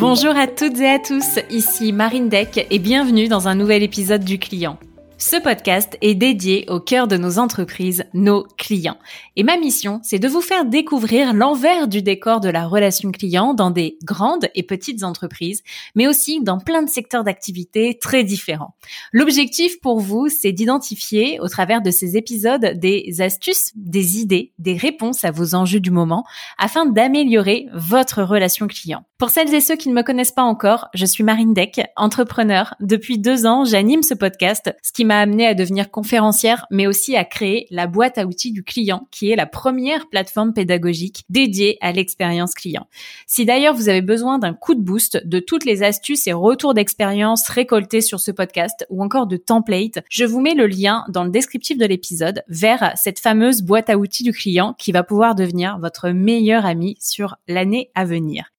Bonjour à toutes et à tous, ici Marine Deck et bienvenue dans un nouvel épisode du client. Ce podcast est dédié au cœur de nos entreprises, nos clients. Et ma mission, c'est de vous faire découvrir l'envers du décor de la relation client dans des grandes et petites entreprises, mais aussi dans plein de secteurs d'activité très différents. L'objectif pour vous, c'est d'identifier au travers de ces épisodes des astuces, des idées, des réponses à vos enjeux du moment afin d'améliorer votre relation client. Pour celles et ceux qui ne me connaissent pas encore, je suis Marine Deck, entrepreneur. Depuis deux ans, j'anime ce podcast, ce qui m'a amené à devenir conférencière, mais aussi à créer la boîte à outils du client, qui est la première plateforme pédagogique dédiée à l'expérience client. Si d'ailleurs vous avez besoin d'un coup de boost de toutes les astuces et retours d'expérience récoltés sur ce podcast ou encore de templates, je vous mets le lien dans le descriptif de l'épisode vers cette fameuse boîte à outils du client qui va pouvoir devenir votre meilleur ami sur l'année à venir.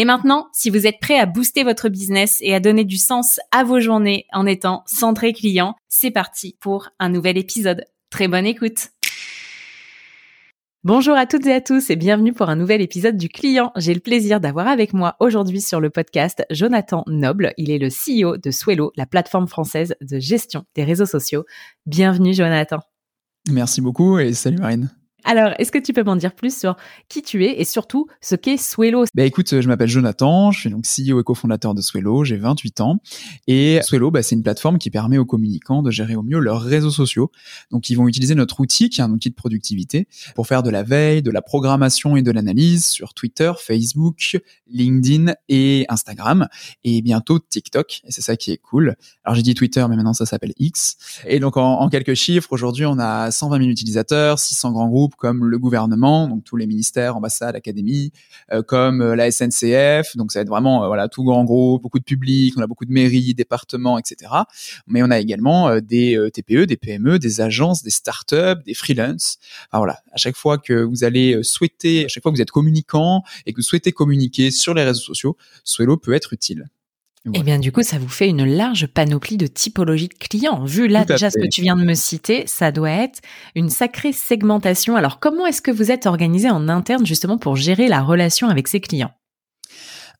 Et maintenant, si vous êtes prêt à booster votre business et à donner du sens à vos journées en étant centré client, c'est parti pour un nouvel épisode. Très bonne écoute. Bonjour à toutes et à tous et bienvenue pour un nouvel épisode du client. J'ai le plaisir d'avoir avec moi aujourd'hui sur le podcast Jonathan Noble. Il est le CEO de Swello, la plateforme française de gestion des réseaux sociaux. Bienvenue Jonathan. Merci beaucoup et salut Marine. Alors, est-ce que tu peux m'en dire plus sur qui tu es et surtout ce qu'est Swello? Bah écoute, je m'appelle Jonathan, je suis donc CEO et cofondateur de Swello, j'ai 28 ans et Swello, bah, c'est une plateforme qui permet aux communicants de gérer au mieux leurs réseaux sociaux. Donc ils vont utiliser notre outil qui est un outil de productivité pour faire de la veille, de la programmation et de l'analyse sur Twitter, Facebook, LinkedIn et Instagram et bientôt TikTok et c'est ça qui est cool. Alors j'ai dit Twitter mais maintenant ça s'appelle X et donc en, en quelques chiffres, aujourd'hui on a 120 000 utilisateurs, 600 grands groupes comme le gouvernement, donc tous les ministères, ambassades, académies, euh, comme euh, la SNCF. Donc ça va être vraiment euh, voilà tout grand gros, beaucoup de public, on a beaucoup de mairies, départements, etc. Mais on a également des TPE, des PME, des agences, des startups, des freelances. Enfin, voilà, à chaque fois que vous allez souhaiter, à chaque fois que vous êtes communicant et que vous souhaitez communiquer sur les réseaux sociaux, Swello peut être utile. Eh bien, du coup, ça vous fait une large panoplie de typologies de clients. Vu là déjà ce que tu viens de me citer, ça doit être une sacrée segmentation. Alors, comment est-ce que vous êtes organisé en interne justement pour gérer la relation avec ces clients?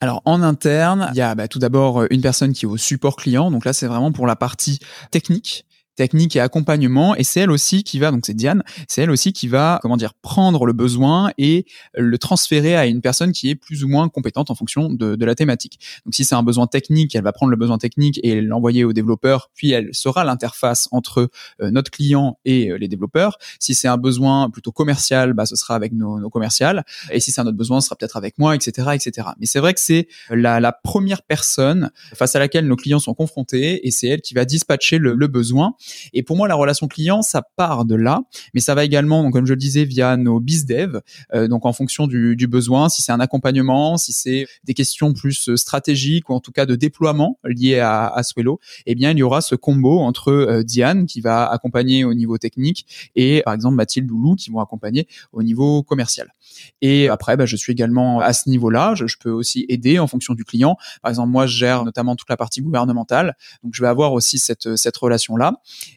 Alors en interne, il y a bah, tout d'abord une personne qui est au support client. Donc là, c'est vraiment pour la partie technique technique et accompagnement. Et c'est elle aussi qui va, donc c'est Diane, c'est elle aussi qui va, comment dire, prendre le besoin et le transférer à une personne qui est plus ou moins compétente en fonction de, de la thématique. Donc si c'est un besoin technique, elle va prendre le besoin technique et l'envoyer au développeur, puis elle sera l'interface entre euh, notre client et euh, les développeurs. Si c'est un besoin plutôt commercial, bah, ce sera avec nos, nos commerciales. Et si c'est un autre besoin, ce sera peut-être avec moi, etc., etc. Mais c'est vrai que c'est la, la, première personne face à laquelle nos clients sont confrontés et c'est elle qui va dispatcher le, le besoin. Et pour moi, la relation client, ça part de là, mais ça va également, donc, comme je le disais, via nos bizdev, euh, donc en fonction du, du besoin, si c'est un accompagnement, si c'est des questions plus euh, stratégiques ou en tout cas de déploiement liées à, à Swello, eh bien, il y aura ce combo entre euh, Diane qui va accompagner au niveau technique et par exemple Mathilde ou Lou qui vont accompagner au niveau commercial. Et après, bah, je suis également à ce niveau-là. Je, je, peux aussi aider en fonction du client. Par exemple, moi, je gère notamment toute la partie gouvernementale, donc je vais avoir aussi cette cette relation-là.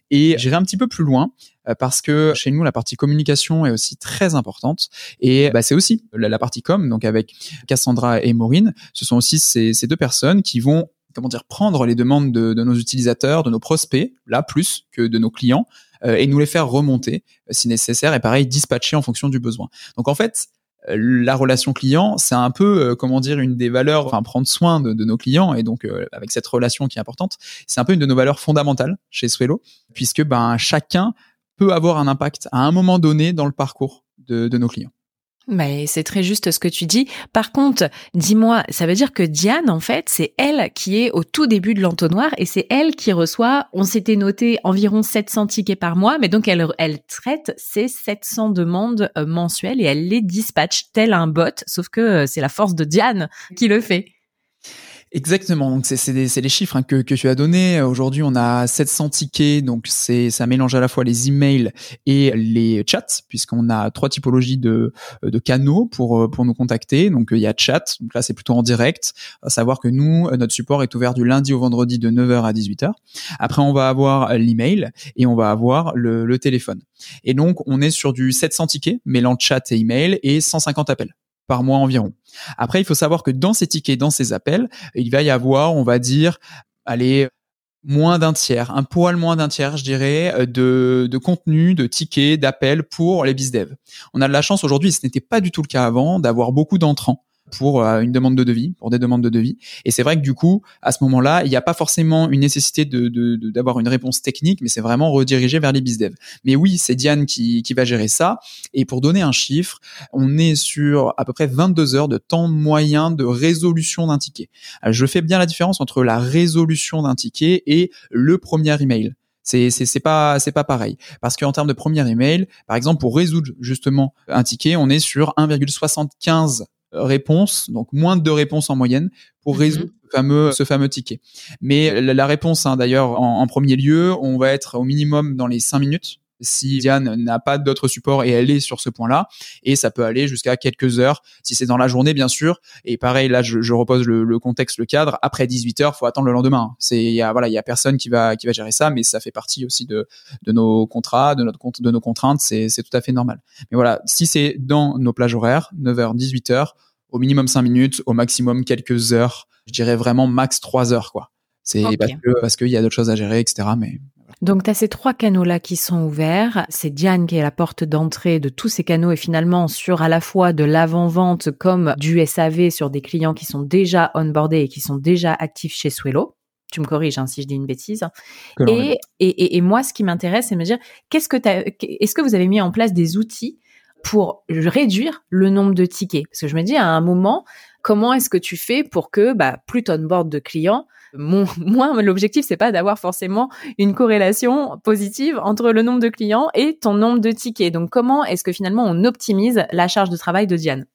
Et j'irai un petit peu plus loin euh, parce que chez nous la partie communication est aussi très importante. Et bah, c'est aussi la, partie com donc avec Cassandra et Maureen ce sont aussi ces, deux personnes qui vont comment dire prendre les demandes de, de, nos utilisateurs de nos prospects là plus que de nos clients euh, et nous les faire remonter euh, si nécessaire et pareil dispatcher en fonction du besoin. Donc en fait la relation client, c'est un peu, euh, comment dire, une des valeurs, enfin prendre soin de, nos clients et donc euh, avec cette relation qui est importante, c'est un peu une de nos valeurs fondamentales chez Swello, puisque ben chacun peut avoir un impact à un moment donné dans le parcours de, de nos clients. Mais c'est très juste ce que tu dis. Par contre, dis-moi, ça veut dire que Diane, en fait, c'est elle qui est au tout début de l'entonnoir et c'est elle qui reçoit, on s'était noté environ 700 tickets par mois, mais donc elle, elle traite ces 700 demandes euh, mensuelles et elle les dispatche tel un bot, sauf que euh, c'est la force de Diane qui le fait. Exactement. Donc c'est les chiffres hein, que, que tu as donnés. Aujourd'hui, on a 700 tickets. Donc c'est ça mélange à la fois les emails et les chats, puisqu'on a trois typologies de, de canaux pour pour nous contacter. Donc il y a chat. Donc là c'est plutôt en direct. À savoir que nous notre support est ouvert du lundi au vendredi de 9h à 18h. Après on va avoir l'email et on va avoir le, le téléphone. Et donc on est sur du 700 tickets mêlant chat et email et 150 appels par mois environ. Après, il faut savoir que dans ces tickets, dans ces appels, il va y avoir, on va dire, allez, moins d'un tiers, un poil moins d'un tiers, je dirais, euh, de, de contenu, de tickets, d'appels pour les bizdev. On a de la chance aujourd'hui, ce n'était pas du tout le cas avant, d'avoir beaucoup d'entrants pour euh, une demande de devis, pour des demandes de devis. Et c'est vrai que du coup, à ce moment-là, il n'y a pas forcément une nécessité de, d'avoir une réponse technique, mais c'est vraiment redirigé vers les bizdev. Mais oui, c'est Diane qui, qui va gérer ça. Et pour donner un chiffre, on est sur à peu près 22 heures de temps moyen de résolution d'un ticket. je fais bien la différence entre la résolution d'un ticket et le premier email. C'est c'est pas c'est pas pareil parce qu'en termes de premier email, par exemple pour résoudre justement un ticket, on est sur 1,75 réponses, donc moins de deux réponses en moyenne pour mhm. résoudre ce fameux, ce fameux ticket. Mais la, réponse, hein, d'ailleurs, en, premier lieu, on va être au minimum dans les cinq minutes si Diane n'a pas d'autres supports et elle est sur ce point-là. Et ça peut aller jusqu'à quelques heures si c'est dans la journée, bien sûr. Et pareil, là, je, je repose le, le, contexte, le cadre. Après 18 heures, faut attendre le lendemain. C'est, il y a, voilà, il y a personne qui va, qui va gérer ça, mais ça fait partie aussi de, de nos contrats, de notre compte, de nos contraintes. C'est, c'est tout à fait normal. Mais voilà, si c'est dans nos plages horaires, 9h, 18h, au minimum 5 minutes, au maximum quelques heures. Je dirais vraiment max 3 heures, quoi. C'est parce que parce qu'il y a d'autres choses à gérer, etc. Mais donc, tu as ces trois canaux-là qui sont ouverts. C'est Diane qui est la porte d'entrée de tous ces canaux et finalement sur à la fois de l'avant-vente comme du SAV sur des clients qui sont déjà onboardés et qui sont déjà actifs chez Swello. Tu me corriges hein, si je dis une bêtise. Et, et, et, moi, ce qui m'intéresse, c'est de me dire, qu'est-ce que est-ce que vous avez mis en place des outils pour réduire le nombre de tickets? Parce que je me dis, à un moment, comment est-ce que tu fais pour que bah, plus tu board de clients mon, moi, l'objectif, c'est pas d'avoir forcément une corrélation positive entre le nombre de clients et ton nombre de tickets. Donc, comment est-ce que finalement on optimise la charge de travail de Diane?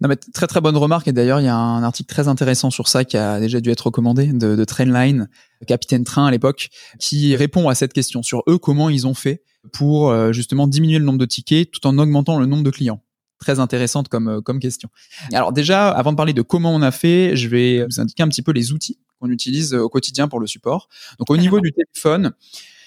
Non, mais très très bonne remarque et d'ailleurs il y a un article très intéressant sur ça qui a déjà dû être recommandé de, de Trainline, Capitaine Train à l'époque, qui répond à cette question sur eux comment ils ont fait pour euh, justement diminuer le nombre de tickets tout en augmentant le nombre de clients très intéressante comme, euh, comme question. Alors déjà, avant de parler de comment on a fait, je vais vous indiquer un petit peu les outils qu'on utilise euh, au quotidien pour le support. Donc au niveau du téléphone,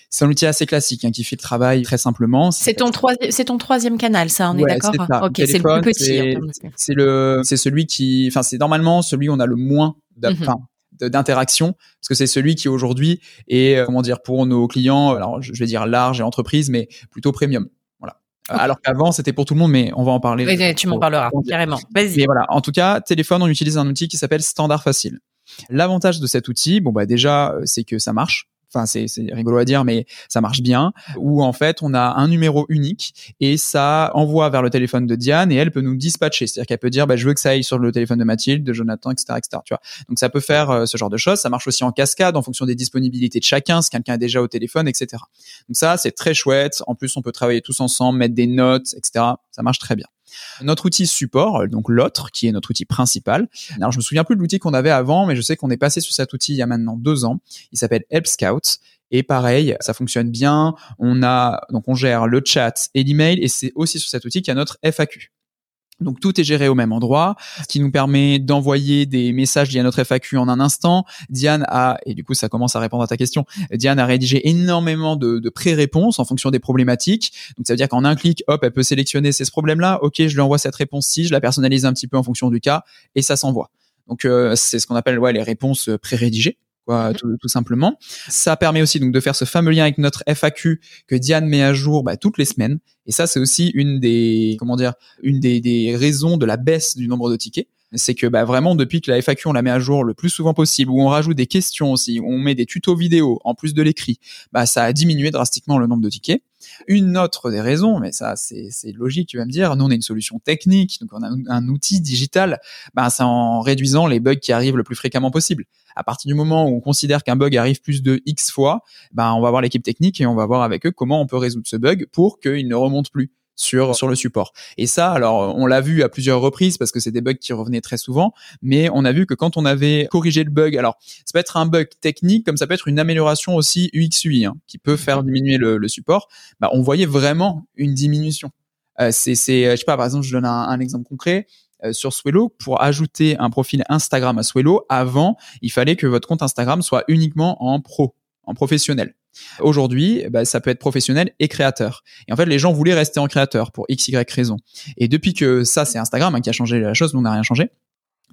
c'est un outil assez classique hein, qui fait le travail très simplement. C'est ton, ton troisième canal, ça, on est d'accord Ok, c'est le plus petit. C'est le, c'est celui qui, enfin, c'est normalement celui où on a le moins mhm. d'interaction parce que c'est celui qui aujourd'hui est, euh, comment dire, pour nos clients, alors je vais dire large et entreprise, mais plutôt premium. Voilà. Alors qu'avant, c'était pour tout le monde, mais on va en parler. Oui, tu m'en parleras, carrément. Vas-y. Mais voilà. En tout cas, téléphone, on utilise un outil qui s'appelle Standard Facile. L'avantage de cet outil, bon bah déjà, euh, c'est que ça marche. Enfin, c'est rigolo à dire, mais ça marche bien. Où en fait, on a un numéro unique et ça envoie vers le téléphone de Diane et elle peut nous dispatcher. C'est-à-dire qu'elle peut dire, bah, je veux que ça aille sur le téléphone de Mathilde, de Jonathan, etc., etc. Tu vois. Donc ça peut faire euh, ce genre de choses. Ça marche aussi en cascade en fonction des disponibilités de chacun, si quelqu'un est déjà au téléphone, etc. Donc ça, c'est très chouette. En plus, on peut travailler tous ensemble, mettre des notes, etc. Ça marche très bien. Notre outil support, donc l'autre, qui est notre outil principal. Alors, je me souviens plus de l'outil qu'on avait avant, mais je sais qu'on est passé sur cet outil il y a maintenant deux ans. Il s'appelle Help Scout. Et pareil, ça fonctionne bien. On a, donc on gère le chat et l'email et c'est aussi sur cet outil qu'il y a notre FAQ. Donc tout est géré au même endroit, ce qui nous permet d'envoyer des messages via notre FAQ en un instant. Diane a, et du coup ça commence à répondre à ta question, Diane a rédigé énormément de, de pré-réponses en fonction des problématiques. Donc ça veut dire qu'en un clic, hop, elle peut sélectionner c'est ce problème-là, ok, je lui envoie cette réponse-ci, je la personnalise un petit peu en fonction du cas, et ça s'envoie. Donc euh, c'est ce qu'on appelle ouais, les réponses pré-rédigées. Quoi, tout, tout, simplement. Ça permet aussi donc de faire ce fameux lien avec notre FAQ que Diane met à jour bah, toutes les semaines. Et ça, c'est aussi une des comment dire, une des, des raisons de la baisse du nombre de tickets c'est que bah, vraiment depuis que la FAQ on la met à jour le plus souvent possible, où on rajoute des questions aussi, où on met des tutos vidéo en plus de l'écrit, bah ça a diminué drastiquement le nombre de tickets. Une autre des raisons, mais ça c'est logique, tu vas me dire, nous on a une solution technique, donc on a un outil digital, bah c'est en réduisant les bugs qui arrivent le plus fréquemment possible. À partir du moment où on considère qu'un bug arrive plus de X fois, bah on va voir l'équipe technique et on va voir avec eux comment on peut résoudre ce bug pour qu'il ne remonte plus sur sur le support. Et ça, alors on l'a vu à plusieurs reprises parce que c'est des bugs qui revenaient très souvent, mais on a vu que quand on avait corrigé le bug, alors ça peut être un bug technique comme ça peut être une amélioration aussi UX UI hein, qui peut faire diminuer le, support, bah, on voyait vraiment une diminution. Euh, c'est c'est je sais pas par exemple je donne un, exemple concret. Euh, sur Swello, pour ajouter un profil Instagram à Swello, avant, il fallait que votre compte Instagram soit uniquement en pro, en professionnel. Aujourd'hui, bah, ça peut être professionnel et créateur. Et en fait, les gens voulaient rester en créateur pour x, y raison. Et depuis que ça, c'est Instagram hein, qui a changé la chose, nous on n'a rien changé.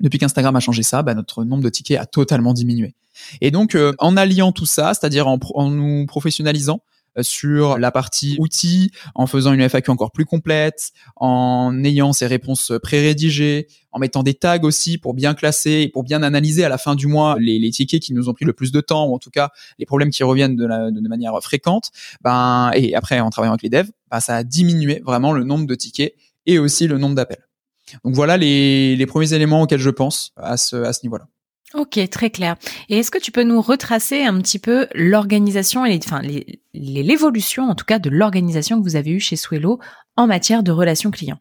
Depuis qu'Instagram a changé ça, bah, notre nombre de tickets a totalement diminué. Et donc, euh, en alliant tout ça, c'est-à-dire en, en nous professionnalisant, sur la partie outils, en faisant une FAQ encore plus complète, en ayant ces réponses pré-rédigées, en mettant des tags aussi pour bien classer et pour bien analyser à la fin du mois les, les, tickets qui nous ont pris le plus de temps ou en tout cas les problèmes qui reviennent de, la, de manière fréquente. Ben et après en travaillant avec les devs, ben, ça a diminué vraiment le nombre de tickets et aussi le nombre d'appels. Donc voilà les, les premiers éléments auxquels je pense à ce, à ce niveau-là. Ok, très clair. Et est-ce que tu peux nous retracer un petit peu l'organisation et enfin l'évolution en tout cas de l'organisation que vous avez eue chez Swello en matière de relations clients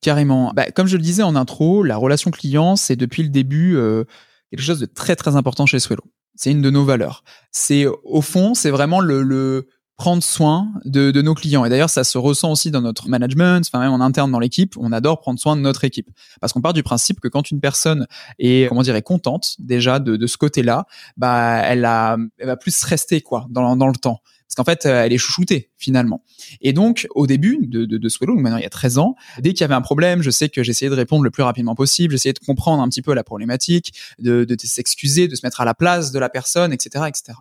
Carrément. Bah, comme je le disais en intro, la relation client, c'est depuis le début euh, quelque chose de très très important chez Swello. C'est une de nos valeurs. C'est au fond, c'est vraiment le, le prendre soin de, de nos clients. Et d'ailleurs, ça se ressent aussi dans notre management, enfin même en interne dans l'équipe. On adore prendre soin de notre équipe parce qu'on part du principe que quand une personne est, comment dire, est contente déjà de, de ce côté-là, bah elle, a, elle va plus rester quoi dans, dans le temps. Parce qu'en fait, elle est chouchoutée finalement. Et donc, au début de, de, de Swallow, maintenant il y a 13 ans, dès qu'il y avait un problème, je sais que j'essayais de répondre le plus rapidement possible, j'essayais de comprendre un petit peu la problématique, de, de s'excuser, de se mettre à la place de la personne, etc., etc.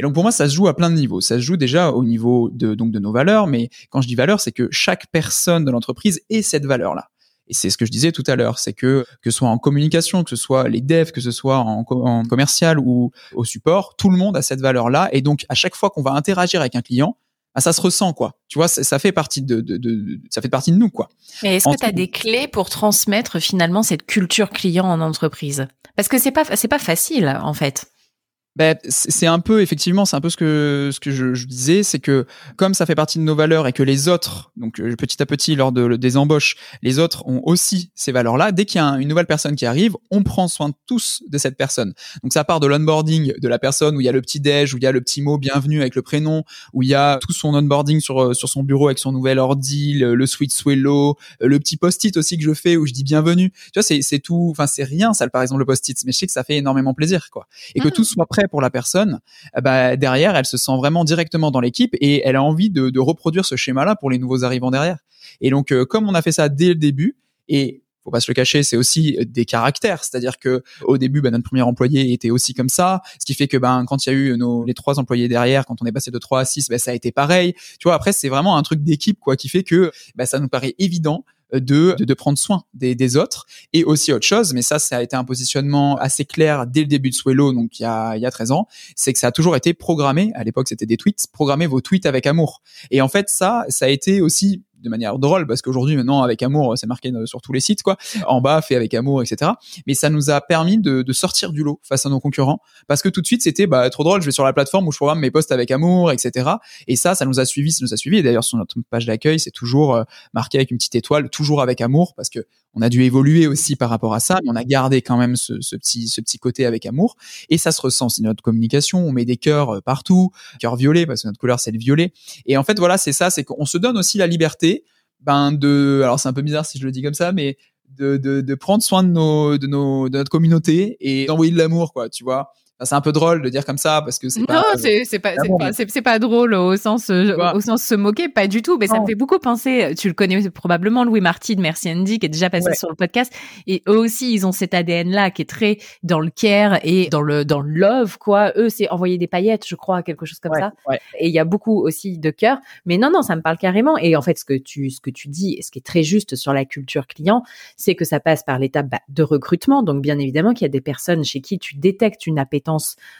Et donc pour moi, ça se joue à plein de niveaux. Ça se joue déjà au niveau de donc de nos valeurs, mais quand je dis valeur, c'est que chaque personne de l'entreprise ait cette valeur-là. Et c'est ce que je disais tout à l'heure, c'est que que ce soit en communication, que ce soit les devs, que ce soit en, en commercial ou au support, tout le monde a cette valeur-là. Et donc à chaque fois qu'on va interagir avec un client, bah, ça se ressent quoi. Tu vois, ça fait partie de, de, de, ça fait partie de nous quoi. Mais est-ce que tu as des clés pour transmettre finalement cette culture client en entreprise? Parce que c'est pas c'est pas facile en fait ben, c'est un peu effectivement, c'est un peu ce que ce que je, je disais, c'est que comme ça fait partie de nos valeurs et que les autres, donc euh, petit à petit lors de, des embauches, les autres ont aussi ces valeurs-là. Dès qu'il y a une nouvelle personne qui arrive, on prend soin tous de cette personne. Donc ça part de l'onboarding de la personne où il y a le petit déj, où il y a le petit mot bienvenue avec le prénom, où il y a tout son onboarding sur euh, sur son bureau avec son nouvel ordi, le, le suite Swello, euh, le petit post-it aussi que je fais où je dis bienvenue. Tu vois, c'est c'est tout. Enfin, c'est rien ça par exemple le post-it, mais je sais que ça fait énormément plaisir quoi. Et que mmh. tout soit prêt pour la personne, ben, derrière, elle se sent vraiment directement dans l'équipe et elle a envie de, reproduire ce schéma-là pour les nouveaux arrivants derrière. Et donc, euh, comme on a fait ça dès le début, et faut pas se le cacher, c'est aussi des caractères. C'est-à-dire que au début, ben, notre premier employé était aussi comme ça, ce qui fait que ben quand il y a eu nos les trois employés derrière, quand on est passé de 3 à 6, ben, ça a été pareil. Tu vois, après c'est vraiment un truc d'équipe quoi qui fait que ben, ça nous paraît évident de, de, prendre soin des, des, autres et aussi autre chose, mais ça, ça a été un positionnement assez clair dès le début de Swello, donc il y a, il y a 13 ans, c'est que ça a toujours été programmé, à l'époque c'était des tweets, programmer vos tweets avec amour. Et en fait, ça, ça a été aussi de manière drôle parce qu'aujourd'hui maintenant avec amour c'est marqué sur tous les sites quoi. En bas fait avec amour etc mais ça nous a permis de, de, sortir du lot face à nos concurrents. Parce que tout de suite c'était bah trop drôle je vais sur la plateforme où je programme mes posts avec amour etc et ça ça nous a suivi ça nous a suivi d'ailleurs sur notre page d'accueil c'est toujours euh, marqué avec une petite étoile toujours avec amour parce que on a dû évoluer aussi par rapport à ça, mais on a gardé quand même ce, ce, petit, ce petit côté avec amour. Et ça se ressent, c'est notre communication. On met des cœurs euh, partout, cœur violet parce que notre couleur c'est le violet. Et en fait, voilà, c'est ça, c'est qu'on se donne aussi la liberté, ben de, alors c'est un peu bizarre si je le dis comme ça, mais de, de, de prendre soin de nos, de nos, de notre communauté et d'envoyer de l'amour, quoi, tu vois c'est un peu drôle de dire comme ça parce que c'est pas. Non, c'est c'est pas c'est pas, drôle au sens euh, au sens se moquer, pas du tout. Mais ça me fait beaucoup penser. Tu le connais probablement, Louis Martin, Merci Andy, qui est déjà passé sur le podcast. Et eux aussi, ils ont cet ADN là qui est très dans le care et dans le dans le love quoi. Eux, c'est envoyer des paillettes, je crois, quelque chose comme ça. Et il y a beaucoup aussi de cœur. Mais non, non, ça me parle carrément. Et en fait, ce que tu ce que tu dis, et ce qui est très juste sur la culture client, c'est que ça passe par l'étape bah, de recrutement. Donc bien évidemment qu'il y a des personnes chez qui tu détectes une appétence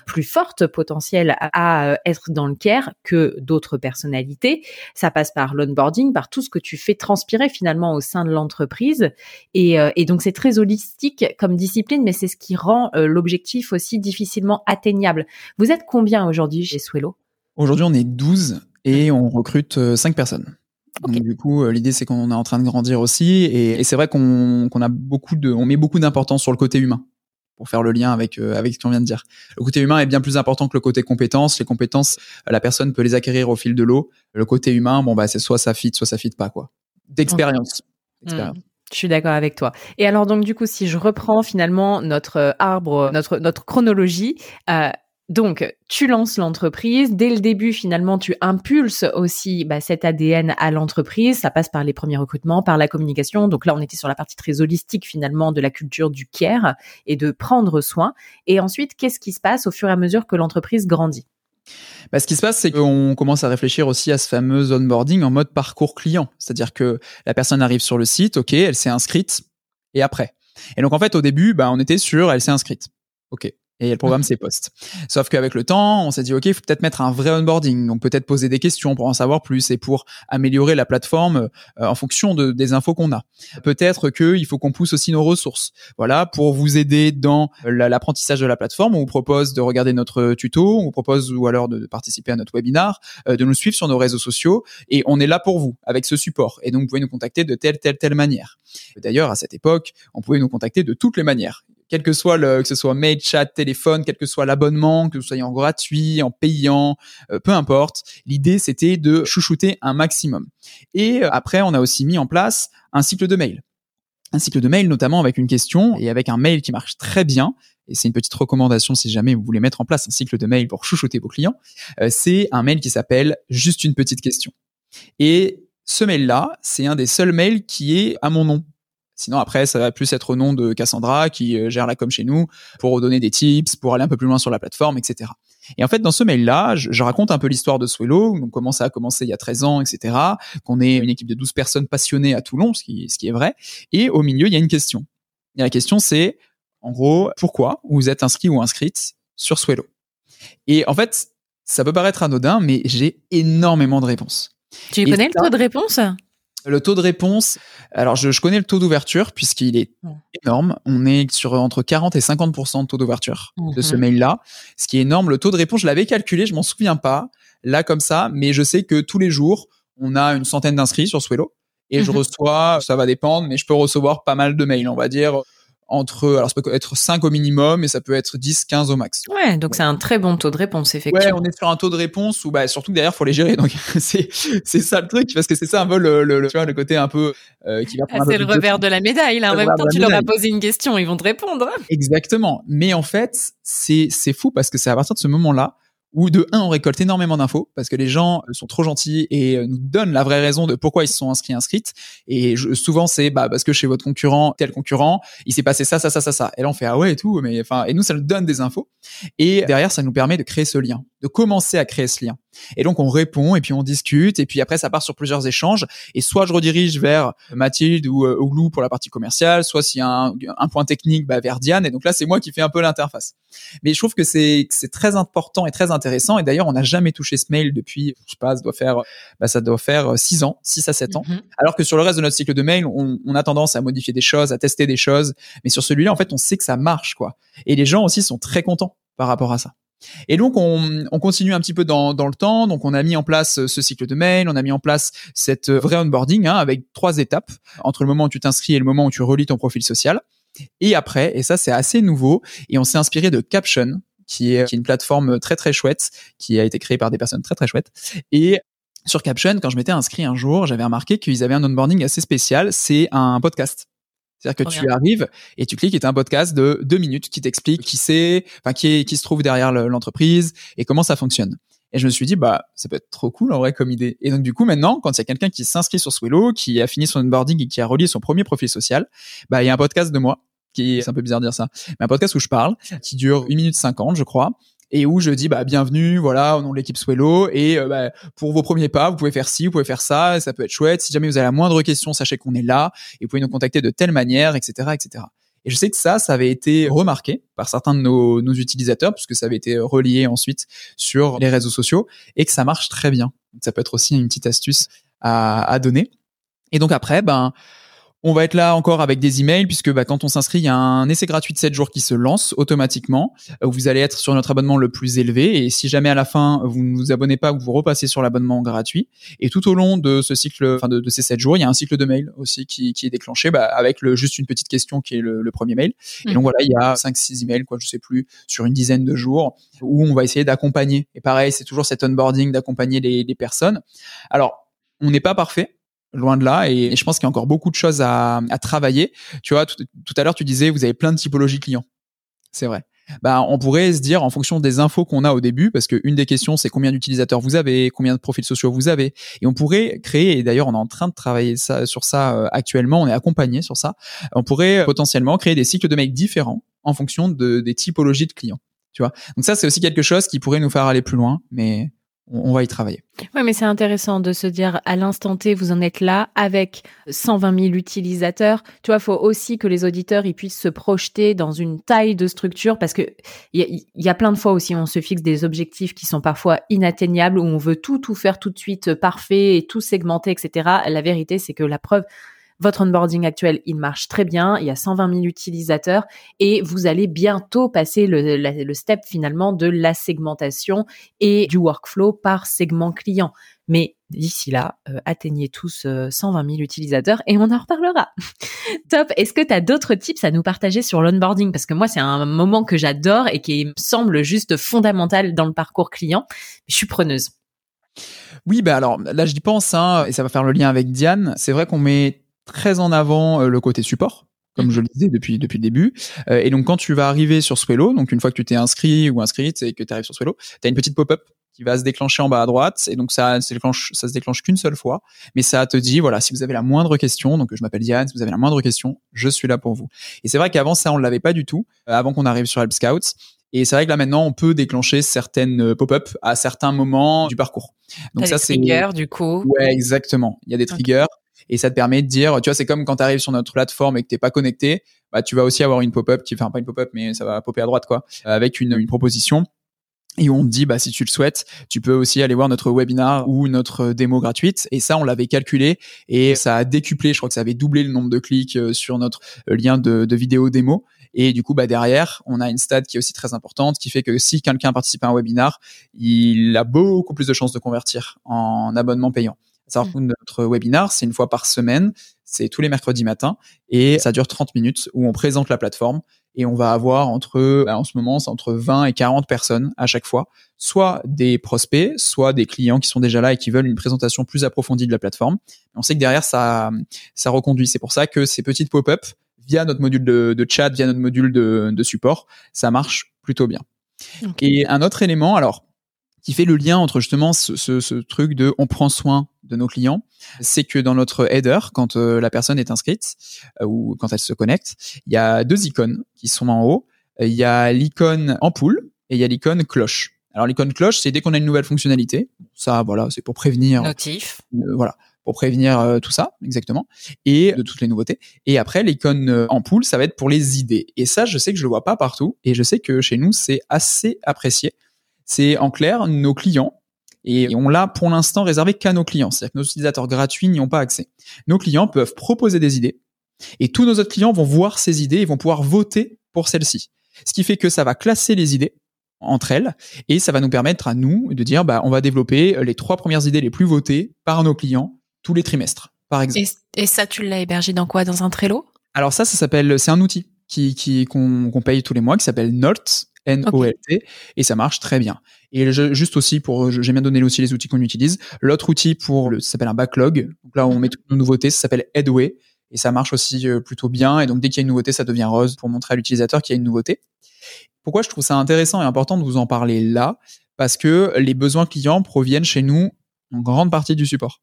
plus forte potentielle à, euh, être dans le care que d'autres personnalités. Ça passe par l'onboarding, par tout ce que tu fais transpirer finalement au sein de l'entreprise. Et, euh, donc c'est très holistique comme discipline, mais c'est ce qui rend euh, l'objectif aussi difficilement atteignable. Vous êtes combien aujourd'hui chez Swello? Aujourd'hui, on est 12 et on recrute 5 personnes. Donc, du coup, l'idée c'est qu'on est en train de grandir aussi, et, c'est vrai qu'on a beaucoup de, on met beaucoup d'importance sur le côté humain pour faire le lien avec euh, avec ce qu'on vient de dire. Le côté humain est bien plus important que le côté compétence. Les compétences, la personne peut les acquérir au fil de l'eau. Le côté humain, bon bah c'est soit ça fit, soit ça fit pas quoi. D'expérience. Hmm. Je suis d'accord avec toi. Et alors donc du coup, si je reprends finalement notre euh, arbre, notre notre chronologie, euh, Donc, tu lances l'entreprise. Dès le début, finalement, tu impulses aussi bah, cet ADN à l'entreprise. Ça passe par les premiers recrutements, par la communication. Donc là, on était sur la partie très holistique, finalement, de la culture du care et de prendre soin. Et ensuite, qu'est-ce qui se passe au fur et à mesure que l'entreprise grandit? Bah, ce qui se passe, c'est qu'on commence à réfléchir aussi à ce fameux onboarding en mode parcours client. C'est-à-dire que la personne arrive sur le site, ok, elle s'est inscrite, et après. Et donc en fait, au début, bah, on était sur elle s'est inscrite. Ok et elle programme ses posts. Sauf qu'avec le temps, on s'est dit, OK, il faut peut-être mettre un vrai onboarding. Donc, peut-être poser des questions pour en savoir plus et pour améliorer la plateforme euh, en fonction de, des infos qu'on a. Peut-être qu'il faut qu'on pousse aussi nos ressources. Voilà, pour vous aider dans l'apprentissage de la plateforme, on vous propose de regarder notre tuto, on vous propose ou alors de, participer à notre webinar, euh, de nous suivre sur nos réseaux sociaux et on est là pour vous avec ce support. Et donc, vous pouvez nous contacter de telle, telle, telle manière. D'ailleurs, à cette époque, on pouvait nous contacter de toutes les manières quel que soit le, que ce soit mail, chat, téléphone, quel que soit l'abonnement, que ce soit en gratuit, en payant, euh, peu importe. L'idée, c'était de chouchouter un maximum. Et euh, après, on a aussi mis en place un cycle de mail. Un cycle de mail, notamment avec une question et avec un mail qui marche très bien. Et c'est une petite recommandation si jamais vous voulez mettre en place un cycle de mail pour chouchouter vos clients. Euh, c'est un mail qui s'appelle juste une petite question. Et ce mail-là, c'est un des seuls mails qui est à mon nom. Sinon, après, ça va plus être au nom de Cassandra qui euh, gère la com chez nous pour donner des tips, pour aller un peu plus loin sur la plateforme, etc. Et en fait, dans ce mail-là, je, raconte un peu l'histoire de Swello, donc comment ça a commencé il y a 13 ans, etc. Qu'on est une équipe de 12 personnes passionnées à Toulon, ce qui, ce qui est vrai. Et au milieu, il y a une question. Et la question, c'est, en gros, pourquoi vous êtes inscrit ou inscrite sur Swello? Et en fait, ça peut paraître anodin, mais j'ai énormément de réponses. Tu connais le taux de réponse? Le taux de réponse, alors je, connais le taux d'ouverture puisqu'il est énorme. On est sur entre 40 et 50% de taux d'ouverture de ce mhm. mail-là, ce qui est énorme. Le taux de réponse, je l'avais calculé, je m'en souviens pas là comme ça, mais je sais que tous les jours, on a une centaine d'inscrits sur Swello et je mhm. reçois, ça va dépendre, mais je peux recevoir pas mal de mails, on va dire entre, alors ça peut être 5 au minimum et ça peut être 10, 15 au max. Ouais, donc c'est un très bon taux de réponse, effectivement. Ouais, on est sur un taux de réponse où, bah, surtout que derrière, faut les gérer. Donc, c'est, c'est ça le truc, parce que c'est ça un peu le, le, tu vois, le côté un peu, euh, qui va prendre ah, C'est le revers de la médaille, là. En même temps, tu leur as posé une question, ils vont te répondre. Exactement. Mais en fait, c'est, c'est fou parce que c'est à partir de ce moment-là où de un on récolte énormément d'infos parce que les gens sont trop gentils et euh, nous donnent la vraie raison de pourquoi ils se sont inscrits inscrites. Et souvent c'est bah parce que chez votre concurrent tel concurrent il s'est passé ça ça ça ça ça. Et là on fait ah ouais et tout mais enfin et nous ça nous donne des infos. Et derrière ça nous permet de créer ce lien de commencer à créer ce lien et donc on répond et puis on discute et puis après ça part sur plusieurs échanges et soit je redirige vers Mathilde ou euh, Oglou pour la partie commerciale, soit s'il y a un, un, point technique bah, vers Diane et donc là c'est moi qui fais un peu l'interface. Mais je trouve que c'est c'est très important et très intéressant et d'ailleurs on n'a jamais touché ce mail depuis je sais pas ça doit faire bah, ça doit faire 6 ans, 6 à 7 ans. Mm-hmm. Alors que sur le reste de notre cycle de mail, on, on a tendance à modifier des choses, à tester des choses, mais sur celui-là en fait on sait que ça marche quoi. Et les gens aussi sont très contents par rapport à ça. Et donc, on, continue un petit peu dans, le temps. Donc, on a mis en place euh, ce cycle de mail, on a mis en place cette euh, vraie onboarding hein, avec trois étapes entre le moment où tu t'inscris et le moment où tu relis ton profil social. Et après, et ça c'est assez nouveau, et on s'est inspiré de Caption, qui est, une plateforme très très chouette, qui a été créée par des personnes très très chouettes. Et sur Caption, quand je m'étais inscrit un jour, j'avais remarqué qu'ils avaient un onboarding assez spécial, c'est un podcast. C'est-à-dire que tu arrives et tu cliques et tu un podcast de deux minutes qui t'explique qui c'est, enfin qui est, qui se trouve derrière l'entreprise et comment ça fonctionne. Et je me suis dit, bah, ça peut être trop cool en vrai comme idée. Et donc, du coup, maintenant, quand il y a quelqu'un qui s'inscrit sur Swello, qui a fini son onboarding et qui a relié son premier profil social, bah, il y a un podcast de moi, qui c'est un peu bizarre de dire ça, mais un podcast où je parle, qui dure 1 minute 50, je crois, et où je dis bah bienvenue voilà au nom de l'équipe Swello et euh, bah, pour vos premiers pas vous pouvez faire ci vous pouvez faire ça ça peut être chouette si jamais vous avez la moindre question sachez qu'on est là et vous pouvez nous contacter de telle manière etc etc et je sais que ça, ça avait été remarqué par certains de nos, nos utilisateurs, puisque ça avait été relié ensuite sur les réseaux sociaux, et que ça marche très bien. Ça peut être aussi une petite astuce à, à donner. Et donc après, ben, on va être là encore avec des emails puisque bah, quand on s'inscrit, il y a un essai gratuit de 7 jours qui se lance automatiquement. Euh, vous allez être sur notre abonnement le plus élevé et si jamais à la fin vous ne vous abonnez pas ou vous repassez sur l'abonnement gratuit. Et tout au long de ce cycle, enfin de, ces 7 jours, il y a un cycle de mails aussi qui, est déclenché bah, avec le, juste une petite question qui est le, premier mail. Et donc mmh. voilà, il y a 5-6 emails, quoi, je sais plus, sur une dizaine de jours où on va essayer d'accompagner. Et pareil, c'est toujours cet onboarding d'accompagner les, les personnes. Alors, on n'est pas parfait loin de là. Et, je pense qu'il y a encore beaucoup de choses à, travailler. Tu vois, tout, à l'heure, tu disais, vous avez plein de typologies clients. C'est vrai. bah, on pourrait se dire en fonction des infos qu'on a au début, parce qu'une des questions c'est combien d'utilisateurs vous avez, combien de profils sociaux vous avez, et on pourrait créer, et d'ailleurs on est en train de travailler ça, sur ça euh, actuellement, on est accompagné sur ça, on pourrait potentiellement créer des cycles de mails différents en fonction de, des typologies de clients. Tu vois Donc ça c'est aussi quelque chose qui pourrait nous faire aller plus loin, mais on, va y travailler. Oui, mais c'est intéressant de se dire à l'instant T, vous en êtes là avec 120 000 utilisateurs. Tu vois, il faut aussi que les auditeurs ils puissent se projeter dans une taille de structure parce que il y, a plein de fois aussi on se fixe des objectifs qui sont parfois inatteignables où on veut tout tout faire tout de suite parfait et tout segmenter, etc. La vérité, c'est que la preuve votre onboarding actuel, il marche très bien. Il y a 120 000 utilisateurs et vous allez bientôt passer le, step finalement de la segmentation et du workflow par segment client. Mais d'ici là, euh, atteignez tous 120 euh, 000 utilisateurs et on en reparlera. Top. Est-ce que tu as d'autres tips à nous partager sur l'onboarding? Parce que moi, c'est un moment que j'adore et qui me semble juste fondamental dans le parcours client. Je suis preneuse. Oui, bah alors là, dis pense, hein, et ça va faire le lien avec Diane. C'est vrai qu'on met très en avant euh, le côté support comme mhm. je le disais depuis depuis le début. Euh, et donc quand tu vas arriver sur Swello, donc une fois que tu t'es inscrit ou inscrite et que tu arrives sur Swello, tu as une petite pop-up qui va se déclencher en bas à droite et donc ça se déclenche ça se déclenche qu'une seule fois, mais ça te dit voilà, si vous avez la moindre question, donc je m'appelle Diane, si vous avez la moindre question, je suis là pour vous. Et c'est vrai qu'avant ça on l'avait pas du tout euh, avant qu'on arrive sur Help Scouts. Et c'est vrai que là maintenant on peut déclencher certaines pop-up à certains moments du parcours. Donc ça c'est triggers du coup? Ouais, exactement. Il y a des triggers et ça te permet de dire, tu vois, c'est comme quand tu arrives sur notre plateforme et que t'es pas connecté, bah tu vas aussi avoir une pop-up qui, enfin pas une pop-up, mais ça va popper à droite quoi, avec une, une proposition. Et on te dit, bah, si tu le souhaites, tu peux aussi aller voir notre webinar ou notre démo gratuite. Et ça, on l'avait calculé et ça a décuplé. Je crois que ça avait doublé le nombre de clics euh, sur notre euh, lien de, de vidéo démo. Et du coup, bah, derrière, on a une stat qui est aussi très importante, qui fait que si quelqu'un participe à un webinar, il a beaucoup plus de chances de convertir en abonnement payant. Savoir mmh. notre webinar, c'est une fois par semaine, c'est tous les mercredis matins et ça dure 30 minutes où on présente la plateforme et on va avoir entre, bah, en ce moment, c'est entre 20 et 40 personnes à chaque fois, soit des prospects, soit des clients qui sont déjà là et qui veulent une présentation plus approfondie de la plateforme. On sait que derrière, ça, ça reconduit. C'est pour ça que ces petites pop-up, via notre module de, chat, via notre module de, support, ça marche plutôt bien. Et un autre élément, alors, qui fait le lien entre justement ce, ce, truc de on prend soin de nos clients, c'est que dans notre header, quand euh, la personne est inscrite euh, ou quand elle se connecte, il y a deux icônes qui sont en haut. Il y a l'icône ampoule et il y a l'icône cloche. Alors l'icône cloche, c'est dès qu'on a une nouvelle fonctionnalité. Ça, voilà, c'est pour prévenir. Notif. Euh, voilà, pour prévenir tout ça, exactement, et de toutes les nouveautés. Et après, l'icône ampoule, ça va être pour les idées. Et ça, je sais que je le vois pas partout, et je sais que chez nous, c'est assez apprécié. C'est en clair nos clients et on l'a pour l'instant réservé qu'à nos clients. C'est-à-dire que nos utilisateurs gratuits n'y ont pas accès. Nos clients peuvent proposer des idées et tous nos autres clients vont voir ces idées et vont pouvoir voter pour celles-ci. Ce qui fait que ça va classer les idées entre elles et ça va nous permettre à nous de dire bah on va développer les trois premières idées les plus votées par nos clients tous les trimestres par exemple. Et, ça tu l'as hébergé dans quoi? Dans un Trello? Alors ça ça s'appelle c'est un outil qui qui qu'on paye tous les mois qui s'appelle Note N-O-L-T, et ça marche très bien. Et juste aussi pour, j'ai bien donné aussi les outils qu'on utilise. L'autre outil pour, le, ça s'appelle un backlog. Donc là, on met toutes nos nouveautés, ça s'appelle Headway, et ça marche aussi euh, plutôt bien. Et donc dès qu'il y a une nouveauté, ça devient rose pour montrer à l'utilisateur qu'il y a une nouveauté. Pourquoi je trouve ça intéressant et important de vous en parler là? Parce que les besoins clients proviennent chez nous en grande partie du support.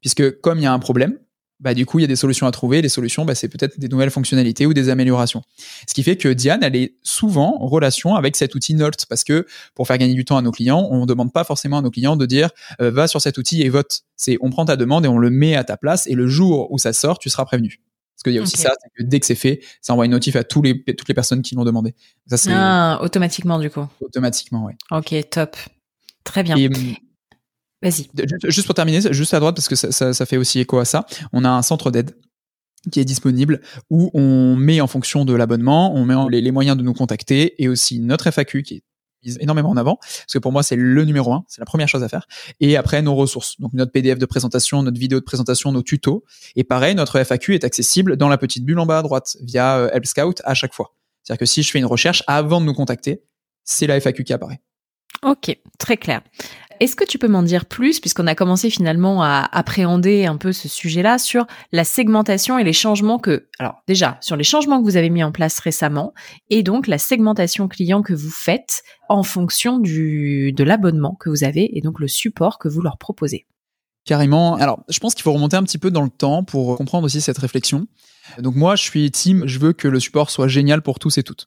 Puisque comme il y a un problème, bah, du coup, il y a des solutions à trouver. Les solutions, bah, c'est peut-être des nouvelles fonctionnalités ou des améliorations. Ce qui fait que Diane, elle est souvent en relation avec cet outil Note parce que pour faire gagner du temps à nos clients, on ne demande pas forcément à nos clients de dire euh, va sur cet outil et vote. C'est on prend ta demande et on le met à ta place et le jour où ça sort, tu seras prévenu. Parce qu'il y a aussi ça, c'est que dès que c'est fait, ça envoie une notif à tous les, toutes les personnes qui l'ont demandé. Ça, c'est ah, automatiquement du coup. Automatiquement, oui. Ok, top. Très bien. Vas-y. Juste pour terminer, juste à droite, parce que ça, ça, fait aussi écho à ça, on a un centre d'aide qui est disponible où on met en fonction de l'abonnement, on met les, les, moyens de nous contacter et aussi notre FAQ qui est mise énormément en avant parce que pour moi c'est le numéro un, c'est la première chose à faire et après nos ressources donc notre PDF de présentation, notre vidéo de présentation, nos tutos et pareil notre FAQ est accessible dans la petite bulle en bas à droite via euh, Help Scout à chaque fois. C'est-à-dire que si je fais une recherche avant de nous contacter, c'est la FAQ qui apparaît. Ok, très clair. Est-ce que tu peux m'en dire plus, puisqu'on a commencé finalement à appréhender un peu ce sujet-là sur la segmentation et les changements que, alors déjà, sur les changements que vous avez mis en place récemment, et donc la segmentation client que vous faites en fonction de l'abonnement que vous avez et donc le support que vous leur proposez? Carrément. Alors, je pense qu'il faut remonter un petit peu dans le temps pour comprendre aussi cette réflexion. Donc moi, je suis team, je veux que le support soit génial pour tous et toutes.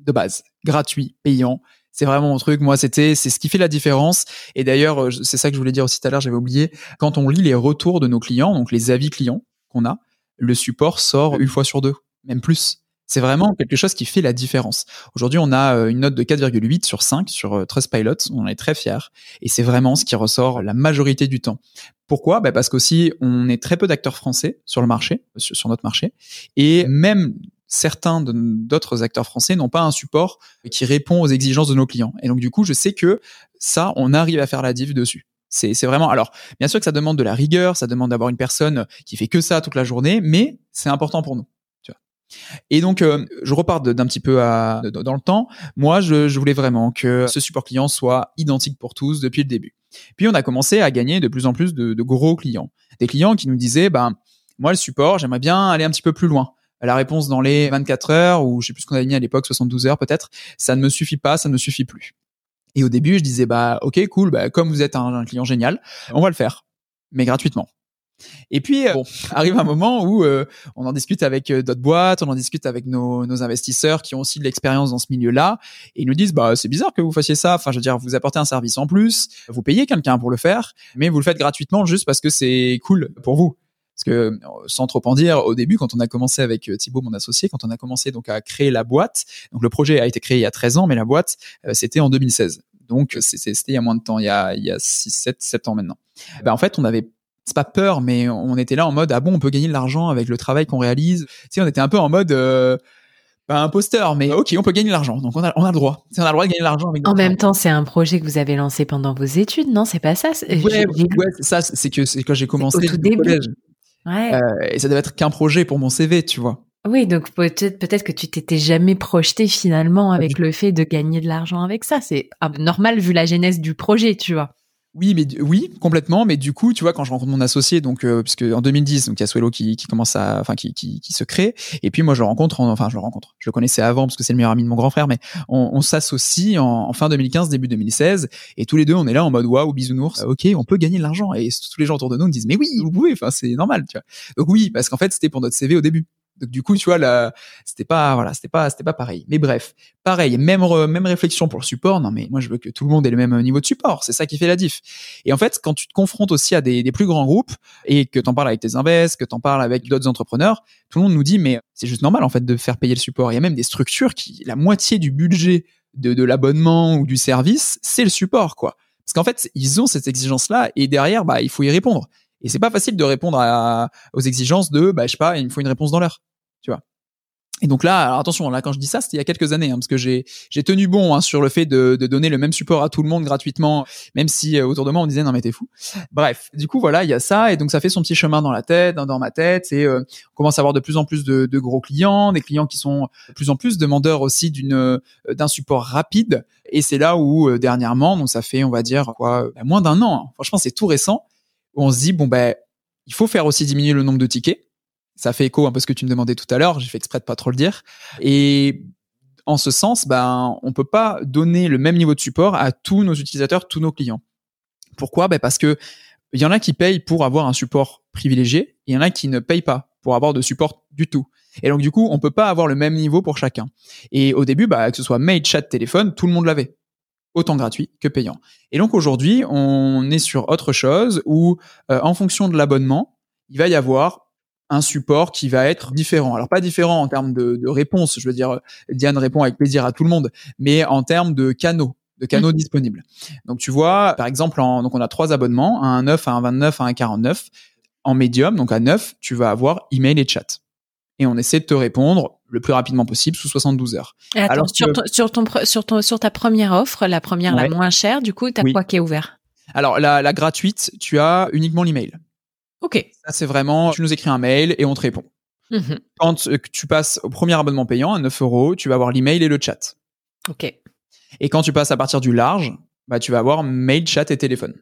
De base, gratuit, payant, c'est vraiment mon truc. Moi, c'était, c'est ce qui fait la différence. Et d'ailleurs, euh, c'est ça que je voulais dire aussi tout à l'heure, j'avais oublié. Quand on lit les retours de nos clients, donc les avis clients qu'on a, le support sort une fois sur deux, même plus. C'est vraiment quelque chose qui fait la différence. Aujourd'hui, on a euh, une note de 4,8 sur 5 sur euh, Trustpilot. On est très fiers. Et c'est vraiment ce qui ressort la majorité du temps. Pourquoi? Bah Parce qu'aussi, on est très peu d'acteurs français sur le marché, sur notre marché. Et même certains d'autres acteurs français n'ont pas un support qui répond aux exigences de nos clients. Et donc du coup, je sais que ça, on arrive à faire la div dessus. C'est vraiment. Alors, bien sûr que ça demande de la rigueur, ça demande d'avoir une personne qui fait que ça toute la journée, mais c'est important pour nous. Et donc, euh, je repars d'un petit peu dans le temps. Moi, je, je, voulais vraiment que ce support client soit identique pour tous depuis le début. Puis, on a commencé à gagner de plus en plus de, de gros clients, des clients qui nous disaient, ben, moi, le support, j'aimerais bien aller un petit peu plus loin la réponse dans les 24 heures ou je sais plus ce qu'on avait mis à l'époque, 72 heures peut-être, ça ne me suffit pas, ça ne me suffit plus. Et au début, je disais bah ok cool, bah comme vous êtes un, client génial, on va le faire, mais gratuitement. Et puis bon, arrive un moment où euh, on en discute avec euh, d'autres boîtes, on en discute avec nos, nos investisseurs qui ont aussi de l'expérience dans ce milieu-là, et ils nous disent bah c'est bizarre que vous fassiez ça. Enfin, je veux dire, vous apportez un service en plus, vous payez quelqu'un pour le faire, mais vous le faites gratuitement juste parce que c'est cool pour vous. Parce que sans trop en dire, au début, quand on a commencé avec euh, Thibaut, mon associé, quand on a commencé donc à créer la boîte, donc le projet a été créé il y a 13 ans, mais la boîte, euh, c'était en 2016. Donc c'était il y a moins de temps, il y a, il y a 6, 7, 7 ans maintenant. Ben, en fait, on avait c'est pas peur, mais on était là en mode ah bon, on peut gagner de l'argent avec le travail qu'on réalise. Tu sais, on était un peu en mode euh, pas imposteur, mais ok, on peut gagner de l'argent. Donc on a, on a le droit. On a le droit de gagner de l'argent. En même temps, c'est un projet que vous avez lancé pendant vos études, non? C'est pas ça Ouais, ouais c'est ça. C'est que c'est quand j'ai commencé au tout début. Collège. Ouais. Euh, et ça devait être qu'un projet pour mon CV, tu vois. Oui, donc peut-être peut-être que tu t'étais jamais projeté finalement avec le fait de gagner de l'argent avec ça. C'est normal vu la genèse du projet, tu vois. Oui, mais oui, complètement. Mais du coup, tu vois, quand je rencontre mon associé, donc euh, puisque en 2010, donc il y a Swello qui, qui commence à, enfin qui, qui, qui, se crée, et puis moi je le rencontre, enfin je le rencontre, je le connaissais avant parce que c'est le meilleur ami de mon grand frère, mais on, on s'associe en, fin 2015, début 2016, et tous les deux on est là en mode waouh bisounours, ok, on peut gagner de l'argent, et tous les gens autour de nous nous disent mais oui, vous pouvez, enfin c'est normal, tu vois. Donc oui, parce qu'en fait c'était pour notre CV au début. Du coup, tu vois, c'était pas, voilà, c'était pas, c'était pas pareil. Mais bref, pareil, même même réflexion pour le support. Non, mais moi, je veux que tout le monde ait le même niveau de support. C'est ça qui fait la diff. Et en fait, quand tu te confrontes aussi à des, des plus grands groupes et que t'en parles avec tes invests, que t'en parles avec d'autres entrepreneurs, tout le monde nous dit, mais c'est juste normal en fait de faire payer le support. Il y a même des structures qui, la moitié du budget de, de l'abonnement ou du service, c'est le support, quoi. Parce qu'en fait, ils ont cette exigence-là et derrière, bah, il faut y répondre. Et c'est pas facile de répondre à, aux exigences de, bah, je sais pas, il me faut une réponse dans l'heure, tu vois. Et donc là, alors attention, là quand je dis ça, c'était il y a quelques années, hein, parce que j'ai j'ai tenu bon hein, sur le fait de, de, donner le même support à tout le monde gratuitement, même si euh, autour de moi on disait non mais t'es fou. Bref, du coup voilà, il y a ça et donc ça fait son petit chemin dans la tête, dans, ma tête, et euh, on commence à avoir de plus en plus de, de, gros clients, des clients qui sont de plus en plus demandeurs aussi d'une euh, d'un support rapide. Et c'est là où dernièrement, donc ça fait on va dire quoi, bah, moins d'un an. Hein, franchement, c'est tout récent on se dit bon ben il faut faire aussi diminuer le nombre de tickets. Ça fait écho un peu ce que tu me demandais tout à l'heure. J'ai fait exprès de pas trop le dire. Et en ce sens, ben on peut pas donner le même niveau de support à tous nos utilisateurs, tous nos clients. Pourquoi? Ben parce que il y en a qui payent pour avoir un support privilégié, il y en a qui ne payent pas pour avoir de support du tout. Et donc du coup, on peut pas avoir le même niveau pour chacun. Et au début, bah, que ce soit mail, chat, téléphone, tout le monde l'avait autant gratuit que payant. Et donc aujourd'hui, on est sur autre chose où, euh, en fonction de l'abonnement, il va y avoir un support qui va être différent. Alors pas différent en termes de, de réponse, je veux dire, Diane répond avec plaisir à tout le monde, mais en termes de canaux de canaux mmh. disponibles. Donc tu vois, par exemple, en, donc on a trois abonnements, un 9, un 29, un 49. En médium, donc à 9, tu vas avoir email et chat. Et on essaie de te répondre le plus rapidement possible sous 72 heures. Alors sur, sur, ton, sur, ton, sur ta première offre, la première la moins chère, du coup, tu as quoi qui est ouvert? Alors la, la gratuite, tu as uniquement l'email. Ok. Ça c'est vraiment, tu nous écris un mail et on te répond. Mmh Quand euh, tu passes au premier abonnement payant à 9 euros, tu vas avoir l'email et le chat. Ok. Et quand tu passes à partir du large, bah, tu vas avoir mail, chat et téléphone.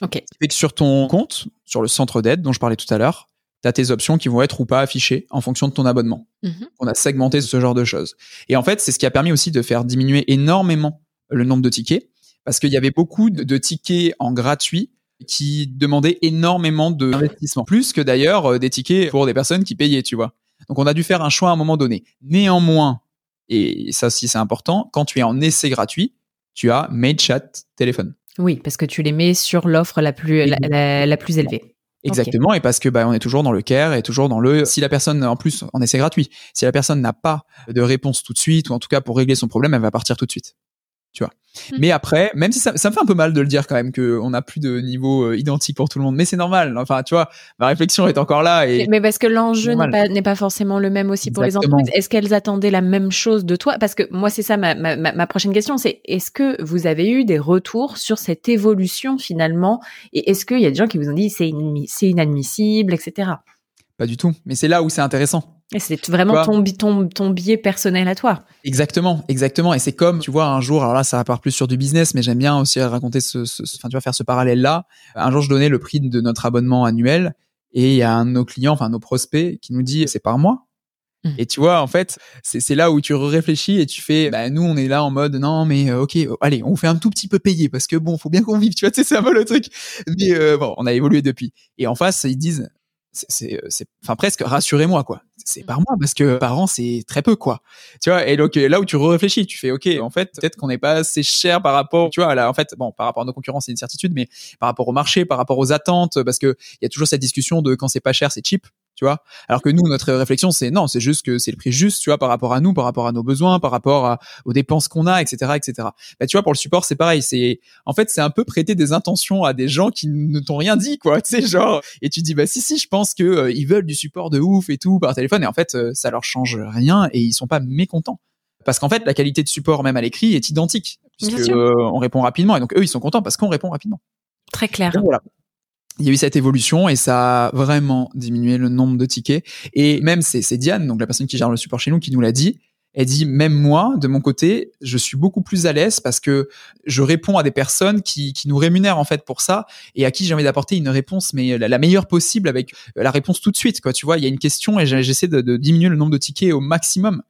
Ok. Et que sur ton compte, sur le centre d'aide dont je parlais tout à l'heure, tu as tes options qui vont être ou pas affichées en fonction de ton abonnement. Mhm. On a segmenté ce genre de choses. Et en fait, c'est ce qui a permis aussi de faire diminuer énormément le nombre de tickets, parce qu'il y avait beaucoup de tickets en gratuit qui demandaient énormément d'investissement, plus que d'ailleurs euh, des tickets pour des personnes qui payaient, tu vois. Donc on a dû faire un choix à un moment donné. Néanmoins, et ça aussi c'est important, quand tu es en essai gratuit, tu as mail, chat, téléphone. Oui, parce que tu les mets sur l'offre la plus la, la- la plus élevée. Exactement, et parce que bah, on est toujours dans le care et toujours dans le si la personne en plus en essai gratuit, si la personne n'a pas de réponse tout de suite ou en tout cas pour régler son problème, elle va partir tout de suite. Tu vois. Mhm. Mais après, même si ça, ça me fait un peu mal de le dire quand même que on n'a plus de niveau euh, identique pour tout le monde, mais c'est normal. Enfin, tu vois, ma réflexion est encore là et Mais parce que l'enjeu n'est pas, forcément le même aussi pour les entreprises. Est-ce qu'elles attendaient la même chose de toi? Parce que moi, c'est ça ma, ma, ma- prochaine question, c'est est-ce que vous avez eu des retours sur cette évolution finalement? Et est-ce qu'il y a des gens qui vous ont dit c'est inadmissible, etc. pas du tout. Mais c'est là où c'est intéressant. Et c'est vraiment ton, ton, ton biais personnel à toi. Exactement, exactement. Et c'est comme, tu vois, un jour, alors là, ça part plus sur du business, mais j'aime bien aussi raconter ce, enfin, tu vois, faire ce parallèle-là. Un jour, je donnais le prix de notre abonnement annuel et il y a un de nos clients, enfin, nos prospects qui nous dit, c'est par mois. Mhm. Et tu vois, en fait, c'est là où tu réfléchis et tu fais, bah, nous, on est là en mode, non, mais euh, ok, euh, allez, on fait un tout petit peu payer parce que bon, faut bien qu'on vive, tu vois, tu sais, c'est un peu le truc. Mais euh, bon, on a évolué depuis. Et en face, ils disent, euh, c'est, enfin, presque, rassurez-moi, quoi. C'est par mois parce que par an, c'est très peu, quoi. Tu vois, et donc euh, là où tu réfléchis, tu fais, ok, en fait, peut-être qu'on n'est pas assez cher par rapport, tu vois, là, en fait, bon, par rapport à nos concurrents, c'est une certitude, mais par rapport au marché, par rapport aux attentes, parce que il y a toujours cette discussion de quand c'est pas cher, c'est cheap, tu vois. Alors que nous, notre réflexion, c'est non, c'est juste que c'est le prix juste, tu vois, par rapport à nous, par rapport à nos besoins, par rapport à- aux dépenses qu'on a, etc., etc. Bah, tu vois, pour le support, c'est pareil. C'est, en fait, c'est un peu prêter des intentions à des gens qui ne t'ont rien dit, quoi. Tu sais, genre, et tu dis, bah, si, si, je pense que euh, ils veulent du support de ouf et tout par téléphone, et en fait, euh, ça leur change rien et ils sont pas mécontents. Parce qu'en fait, la qualité de support, même à l'écrit, est identique. Puisque euh, on répond rapidement. Et donc, eux, ils sont contents parce qu'on répond rapidement. Très clair. Donc, voilà. Il y a eu cette évolution et ça a vraiment diminué le nombre de tickets. Et même, c'est Diane, donc la personne qui gère le support chez nous, qui nous l'a dit. Elle dit, même moi, de mon côté, je suis beaucoup plus à l'aise parce que je réponds à des personnes qui, qui nous rémunèrent en fait pour ça et à qui j'ai envie d'apporter une réponse, mais la, la meilleure possible avec la réponse tout de suite. Quoi, tu vois, il y a une question et j'essaie de, de diminuer le nombre de tickets au maximum,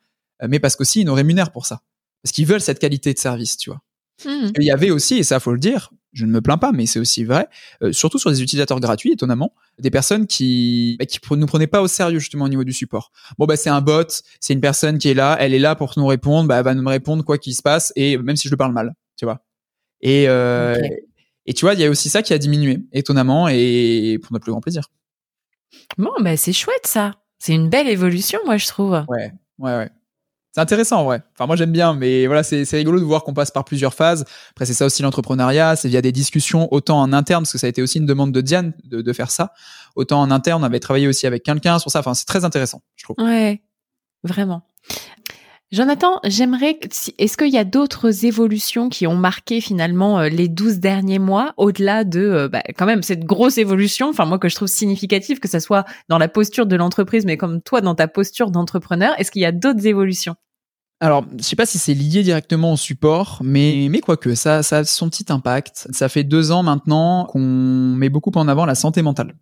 Euh, mais parce qu'aussi ils nous rémunèrent pour ça, parce qu'ils veulent cette qualité de service, tu vois. Mhm. Il y avait aussi, et ça faut le dire, je ne me plains pas, mais c'est aussi vrai, euh, surtout sur les utilisateurs gratuits, étonnamment, des personnes qui bah, qui nous prenaient pas au sérieux justement au niveau du support. Bon bah c'est un bot, c'est une personne qui est là, elle est là pour nous répondre, bah elle va nous répondre quoi qu'il se passe et même si je le parle mal, tu vois. Et euh, et tu vois, il y a aussi ça qui a diminué étonnamment et pour notre plus grand plaisir. Bon, bah, c'est chouette ça. C'est une belle évolution, moi, je trouve. Ouais, ouais, ouais. C'est intéressant, vrai. Enfin, moi, j'aime bien, mais voilà, c'est c'est rigolo de voir qu'on passe par plusieurs phases. Après, c'est ça aussi l'entrepreneuriat, c'est via des discussions, autant en interne, parce que ça a été aussi une demande de Diane de, de faire ça, autant en interne, on avait travaillé aussi avec quelqu'un sur ça. Enfin, c'est très intéressant, je trouve. Ouais, vraiment. Jonathan, j'aimerais. Est-ce qu'il y a d'autres évolutions qui ont marqué finalement euh, les 12 derniers mois, au-delà de euh, bah, quand même cette grosse évolution, enfin moi que je trouve significative, que ça soit dans la posture de l'entreprise, mais comme toi dans ta posture d'entrepreneur, est-ce qu'il y a d'autres évolutions? Alors, je sais pas si c'est lié directement au support, mais, mais quoique, ça, ça a son petit impact. Ça fait deux ans maintenant qu'on met beaucoup en avant la santé mentale.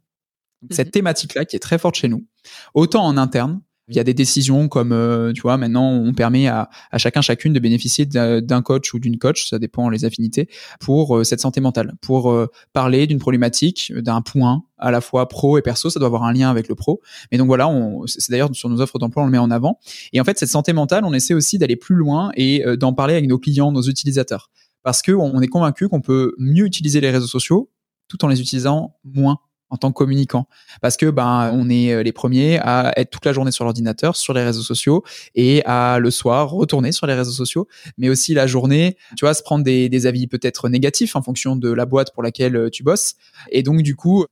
Cette Mhm. thématique-là qui est très forte chez nous, autant en interne, il y a des décisions comme, euh, tu vois, maintenant on permet à, chacun chacune de bénéficier d'un coach ou d'une coach, ça dépend les affinités, pour euh, cette santé mentale, pour euh, parler d'une problématique, d'un point à la fois pro et perso, ça doit avoir un lien avec le pro. Mais donc voilà, c'est d'ailleurs sur nos offres d'emploi on le met en avant. Et en fait, cette santé mentale, on essaie aussi d'aller plus loin et d'en parler avec nos clients, nos utilisateurs, parce que on est convaincu qu'on peut mieux utiliser les réseaux sociaux tout en les utilisant moins en tant que communicant. Parce que ben on est euh, les premiers à être toute la journée sur l'ordinateur sur les réseaux sociaux et à le soir retourner sur les réseaux sociaux mais aussi la journée tu vois se prendre des, avis peut-être négatifs en fonction de la boîte pour laquelle euh, tu bosses. Et donc du coup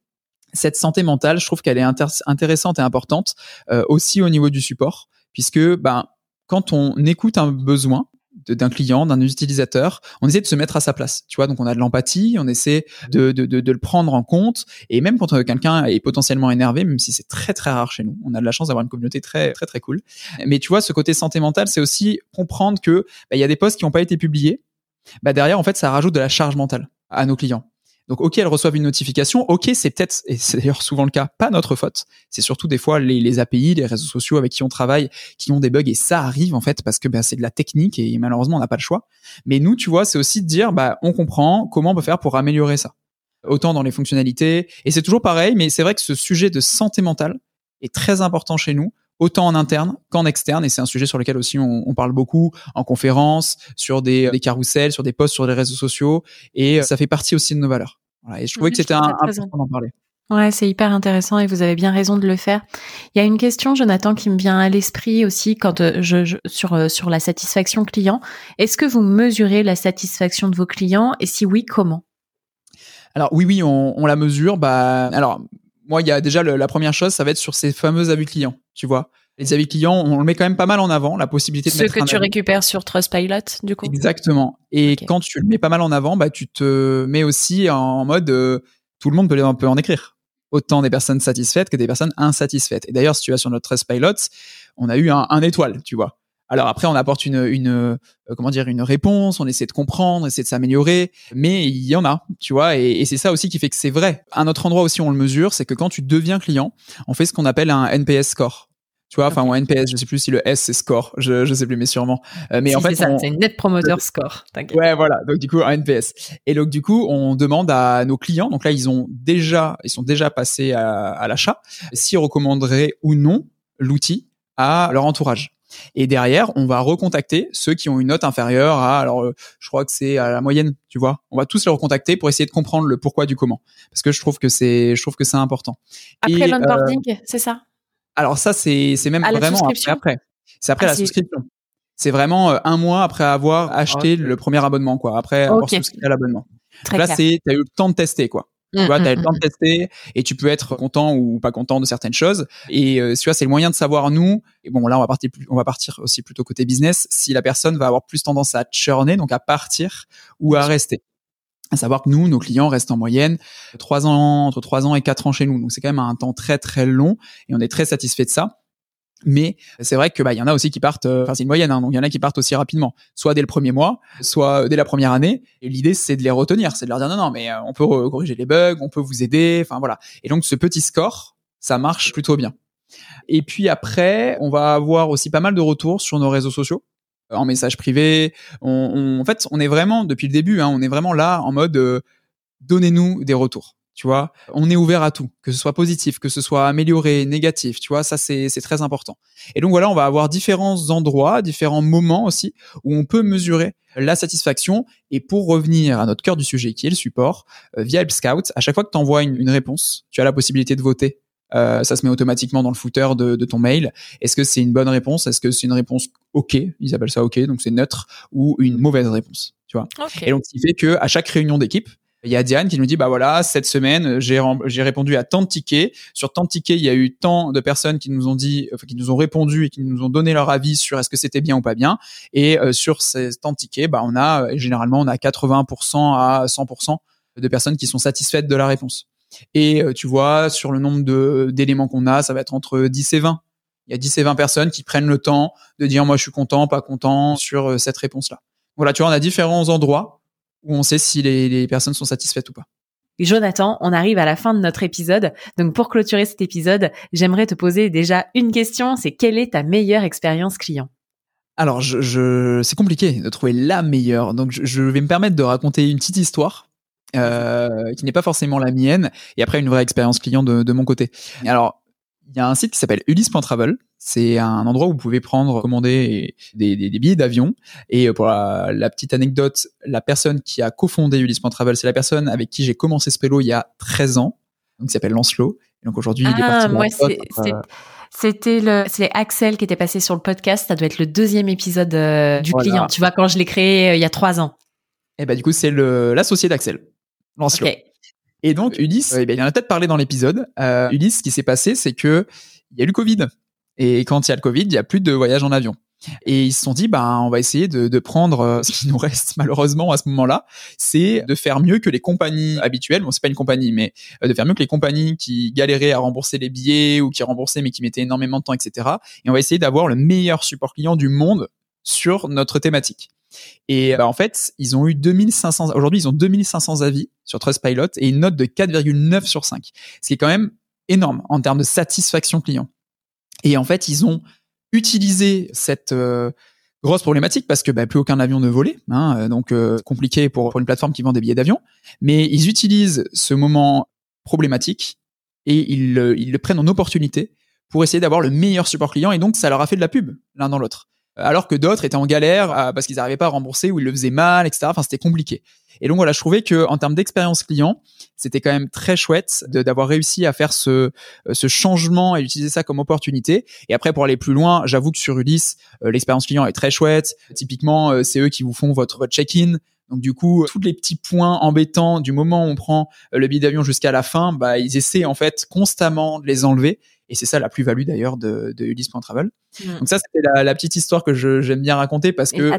cette santé mentale je trouve qu'elle est intéressante et importante euh, aussi au niveau du support puisque ben quand on écoute un besoin d'un client, d'un utilisateur, on essaie de se mettre à sa place. Tu vois, donc on a de l'empathie, on essaie de, de, de, de le prendre en compte. Et même quand euh, quelqu'un est potentiellement énervé, même si c'est très très rare chez nous, on a de la chance d'avoir une communauté très très très cool. Mais tu vois, ce côté santé mentale, c'est aussi comprendre que bah, il y a des posts qui n'ont pas été publiés bah derrière, en fait, ça rajoute de la charge mentale à nos clients. Donc, ok, elles reçoivent une notification. Ok, c'est peut-être, et c'est d'ailleurs souvent le cas, pas notre faute. C'est surtout des fois les, API, les réseaux sociaux avec qui on travaille, qui ont des bugs et ça arrive en fait parce que bah, c'est de la technique et malheureusement on n'a pas le choix. Mais nous, tu vois, c'est aussi de dire, bah, on comprend comment on peut faire pour améliorer ça. Autant dans les fonctionnalités. Et c'est toujours pareil, mais c'est vrai que ce sujet de santé mentale est très important chez nous autant en interne qu'en externe. Et c'est un sujet sur lequel aussi on, on parle beaucoup en conférence, sur des, des carousels, sur des posts sur les réseaux sociaux. Et ça fait partie aussi de nos valeurs. Voilà, et je trouvais que c'était important d'en parler. Ouais, c'est hyper intéressant et vous avez bien raison de le faire. Il y a une question, Jonathan, qui me vient à l'esprit aussi quand euh, je, sur euh, sur la satisfaction client. Est-ce que vous mesurez la satisfaction de vos clients et si oui, comment? Alors oui, oui, on, on, la mesure. Bah, alors moi, il y a déjà la première chose, ça va être sur ces fameux avis clients. Tu vois, les avis clients, on le met quand même pas mal en avant, la possibilité de Ce que tu récupères sur Trustpilot, du coup? Exactement. Et quand tu le mets pas mal en avant, bah, tu te mets aussi en mode euh, tout le monde peut, peut en écrire. Autant des personnes satisfaites que des personnes insatisfaites. Et d'ailleurs, si tu vas sur notre Trustpilot, on a eu un, un étoile, tu vois. Alors après, on apporte une, une euh, comment dire, une réponse, on essaie de comprendre, essaie de s'améliorer, mais il y en a, tu vois, et, et c'est ça aussi qui fait que c'est vrai. Un autre endroit aussi, on le mesure, c'est que quand tu deviens client, on fait ce qu'on appelle un NPS score. Tu vois, enfin, okay. ou NPS, je sais plus si le S c'est score, je, je sais plus, mais sûrement. Euh, mais si, en fait, c'est on... Net Promoter Score. Ouais, voilà. Donc du coup, un NPS. Et donc du coup, on demande à nos clients. Donc là, ils ont déjà, ils sont déjà passés à, à l'achat, s'ils recommanderaient ou non l'outil à leur entourage. Et derrière, on va recontacter ceux qui ont une note inférieure à, alors, euh, je crois que c'est à la moyenne, tu vois. On va tous les recontacter pour essayer de comprendre le pourquoi du comment, parce que je trouve que c'est, je trouve que c'est important. Après l'onboarding, euh, c'est ça? Alors ça, c'est c'est même vraiment après. après. C'est après ah, la souscription. C'est vraiment euh, un mois après avoir acheté okay. le premier abonnement, quoi. Après okay. avoir souscrit à l'abonnement. Là, c'est t'as eu le temps de tester, quoi. Mmh, tu vois, mmh, eu le temps de tester et tu peux être content ou pas content de certaines choses. Et euh, tu vois, c'est le moyen de savoir nous. Et bon, là, on va partir, on va partir aussi plutôt côté business. Si la personne va avoir plus tendance à churner, donc à partir ou à rester à savoir que nous, nos clients restent en moyenne trois ans, entre trois ans et quatre ans chez nous. Donc c'est quand même un temps très très long et on est très satisfait de ça. Mais c'est vrai que bah il y en a aussi qui partent, enfin c'est une moyenne, hein, donc il y en a qui partent aussi rapidement, soit dès le premier mois, soit dès la première année. Et l'idée c'est de les retenir, c'est de leur dire non non mais on peut corriger les bugs, on peut vous aider, enfin voilà. Et donc ce petit score, ça marche plutôt bien. Et puis après, on va avoir aussi pas mal de retours sur nos réseaux sociaux en message privé. En fait, on est vraiment depuis le début, hein, on est vraiment là en mode euh, donnez-nous des retours. Tu vois, on est ouvert à tout, que ce soit positif, que ce soit amélioré, négatif. Tu vois, ça c'est c'est très important. Et donc voilà, on va avoir différents endroits, différents moments aussi où on peut mesurer la satisfaction. Et pour revenir à notre cœur du sujet qui est le support, euh, via Help Scout, à chaque fois que tu envoies une, une réponse, tu as la possibilité de voter euh, ça se met automatiquement dans le footer de, de ton mail. Est-ce que c'est une bonne réponse? Est-ce que c'est une réponse OK? Ils appellent ça OK, donc c'est neutre ou une mauvaise réponse, tu vois. Okay. Et donc ce qui fait que à chaque réunion d'équipe, il y a Diane qui nous dit bah voilà cette semaine j'ai j'ai répondu à tant de tickets sur tant de tickets il y a eu tant de personnes qui nous ont dit enfin, qui nous ont répondu et qui nous ont donné leur avis sur est-ce que c'était bien ou pas bien et euh, sur ces tant de tickets bah on a généralement on a 80% à 100% de personnes qui sont satisfaites de la réponse et euh, tu vois, sur le nombre de d'éléments qu'on a, ça va être entre 10 et 20. Il y a 10 et 20 personnes qui prennent le temps de dire moi je suis content, pas content sur euh, cette réponse-là. Voilà, tu vois, on a différents endroits où on sait si les, les personnes sont satisfaites ou pas. Jonathan, on arrive à la fin de notre épisode. Donc pour clôturer cet épisode, j'aimerais te poser déjà une question, c'est quelle est ta meilleure expérience client? Alors, je, je c'est compliqué de trouver la meilleure. Donc je, je, vais me permettre de raconter une petite histoire euh, qui n'est pas forcément la mienne, et après une vraie expérience client de, de mon côté. Alors, il y a un site qui s'appelle ulysse.travel. C'est un endroit où vous pouvez prendre, commander des, des, des billets d'avion. Et pour la, la, petite anecdote, la personne qui a cofondé ulysse.travel, c'est la personne avec qui j'ai commencé ce pélo il y a 13 ans. Donc, il s'appelle Lancelot. Et donc aujourd'hui, ah, il est parti. Moi, c'est, c'était le, c'est Axel qui était passé sur le podcast. Ça doit être le deuxième épisode euh, du voilà. client. Tu vois, quand je l'ai créé euh, il y a trois ans. Et bah, du coup, c'est le, l'associé d'Axel. Lancelot. Okay. Et donc Ulysse, euh, il en a peut-être parlé dans l'épisode. Euh, Ulysse, ce qui s'est passé, c'est que il y a eu le Covid. Et quand il y a le Covid, il y a plus de voyages en avion. Et ils se sont dit, ben, on va essayer de, de prendre euh, ce qui nous reste malheureusement à ce moment-là, c'est de faire mieux que les compagnies habituelles. Bon, c'est pas une compagnie, mais euh, de faire mieux que les compagnies qui galéraient à rembourser les billets ou qui remboursaient mais qui mettaient énormément de temps, etc. Et on va essayer d'avoir le meilleur support client du monde sur notre thématique. Et bah, en fait, ils ont eu 2500, aujourd'hui, ils ont 2500 avis sur Trustpilot et une note de 4,9 sur 5. Ce qui est quand même énorme en termes de satisfaction client. Et en fait, ils ont utilisé cette euh, grosse problématique parce que bah, plus aucun avion ne volait, hein, euh, donc euh, compliqué pour, une plateforme qui vend des billets d'avion. Mais ils utilisent ce moment problématique et ils le prennent en opportunité pour essayer d'avoir le meilleur support client et donc ça leur a fait de la pub l'un dans l'autre alors que d'autres étaient en galère euh, parce qu'ils n'arrivaient pas à rembourser ou ils le faisaient mal, etc. Enfin, c'était compliqué. Et donc voilà, je trouvais que en termes d'expérience client, c'était quand même très chouette d'avoir réussi à faire ce, euh, ce changement et utiliser ça comme opportunité. Et après, pour aller plus loin, j'avoue que sur Ulysse, euh, l'expérience client est très chouette. Typiquement, c'est eux qui vous font votre, votre check-in. Donc du coup, tous les petits points embêtants du moment où on prend le billet d'avion jusqu'à la fin, bah, ils essaient en fait constamment de les enlever. Et c'est ça la plus-value d'ailleurs de, de Ulysse.travel. Mm. Donc ça, c'était la, petite histoire que j'aime bien raconter parce que...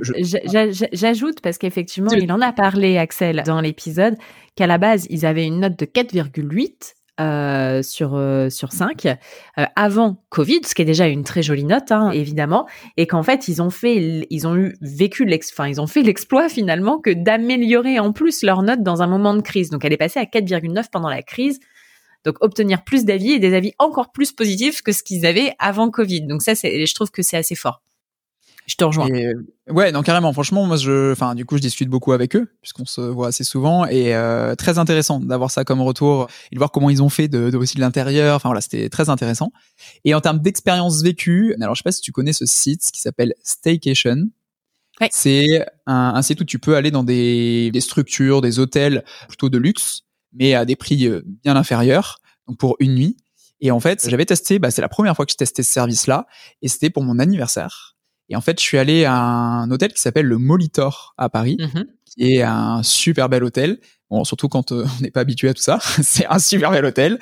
J'ajoute, parce qu'effectivement, il en a parlé, Axel, dans l'épisode, qu'à la base, ils avaient une note de 4,8 euh, sur euh, sur 5 euh, avant Covid, ce qui est déjà une très jolie note hein, évidemment, et qu'en fait ils ont fait ils ont eu vécu l'ex, enfin ils ont fait l'exploit finalement que d'améliorer en plus leur note dans un moment de crise. Donc elle est passée à 4,9 pendant la crise. Donc obtenir plus d'avis et des avis encore plus positifs que ce qu'ils avaient avant Covid. Donc ça, je trouve que c'est assez fort. Je te rejoins. ouais, non carrément. Franchement, moi, je, enfin, du coup, je discute beaucoup avec eux puisqu'on se voit assez souvent et euh, très intéressant d'avoir ça comme retour et de voir comment ils ont fait de, de aussi de l'intérieur. Enfin voilà, c'était très intéressant. Et en termes d'expérience vécue, alors je sais pas si tu connais ce site qui s'appelle Staycation. Ouais. C'est un, un, site où tu peux aller dans des, des structures, des hôtels plutôt de luxe mais à des prix euh, bien inférieurs, donc pour une nuit. Et en fait, j'avais testé, bah, c'est la première fois que je testais ce service-là, et c'était pour mon anniversaire. Et en fait, je suis allé à un hôtel qui s'appelle le Molitor à Paris, mmh qui est un super bel hôtel. Bon, surtout quand euh, on n'est pas habitué à tout ça, c'est un super bel hôtel.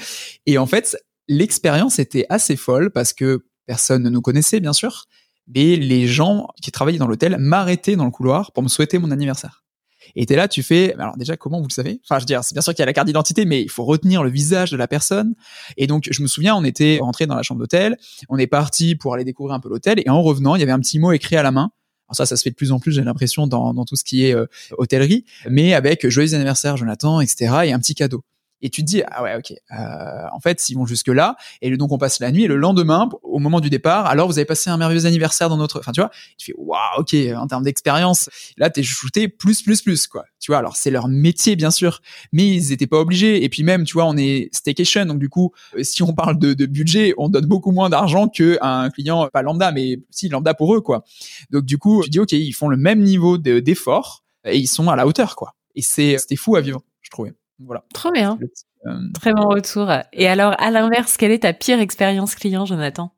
Et en fait, l'expérience était assez folle parce que personne ne nous connaissait, bien sûr, mais les gens qui travaillaient dans l'hôtel m'arrêtaient dans le couloir pour me souhaiter mon anniversaire. Et t'es là, tu fais, alors déjà, comment vous le savez? Enfin, je veux dire, c'est bien sûr qu'il y a la carte d'identité, mais il faut retenir le visage de la personne. Et donc, je me souviens, on était rentré dans la chambre d'hôtel, on est parti pour aller découvrir un peu l'hôtel, et en revenant, il y avait un petit mot écrit à la main. Alors ça, ça se fait de plus en plus, j'ai l'impression, dans, dans tout ce qui est euh, hôtellerie, mais avec joyeux anniversaire, Jonathan, etc., et un petit cadeau et tu te dis ah ouais ok euh, en fait s'ils vont jusque là et donc on passe la nuit et le lendemain au moment du départ alors vous avez passé un merveilleux anniversaire dans notre enfin tu vois tu fais waouh ok en termes d'expérience là t'es shooté plus plus plus quoi. Tu vois alors c'est leur métier bien sûr mais ils étaient pas obligés et puis même tu vois on est staycation donc du coup euh, si on parle de, de budget on donne beaucoup moins d'argent que un client pas lambda mais si lambda pour eux quoi. Donc du coup tu dis ok ils font le même niveau d'effort et ils sont à la hauteur quoi. Et c'est c'était fou à vivre je trouvais voilà. Trop bien. Euh, Très bon retour. Et alors, à l'inverse, quelle est ta pire expérience client, Jonathan?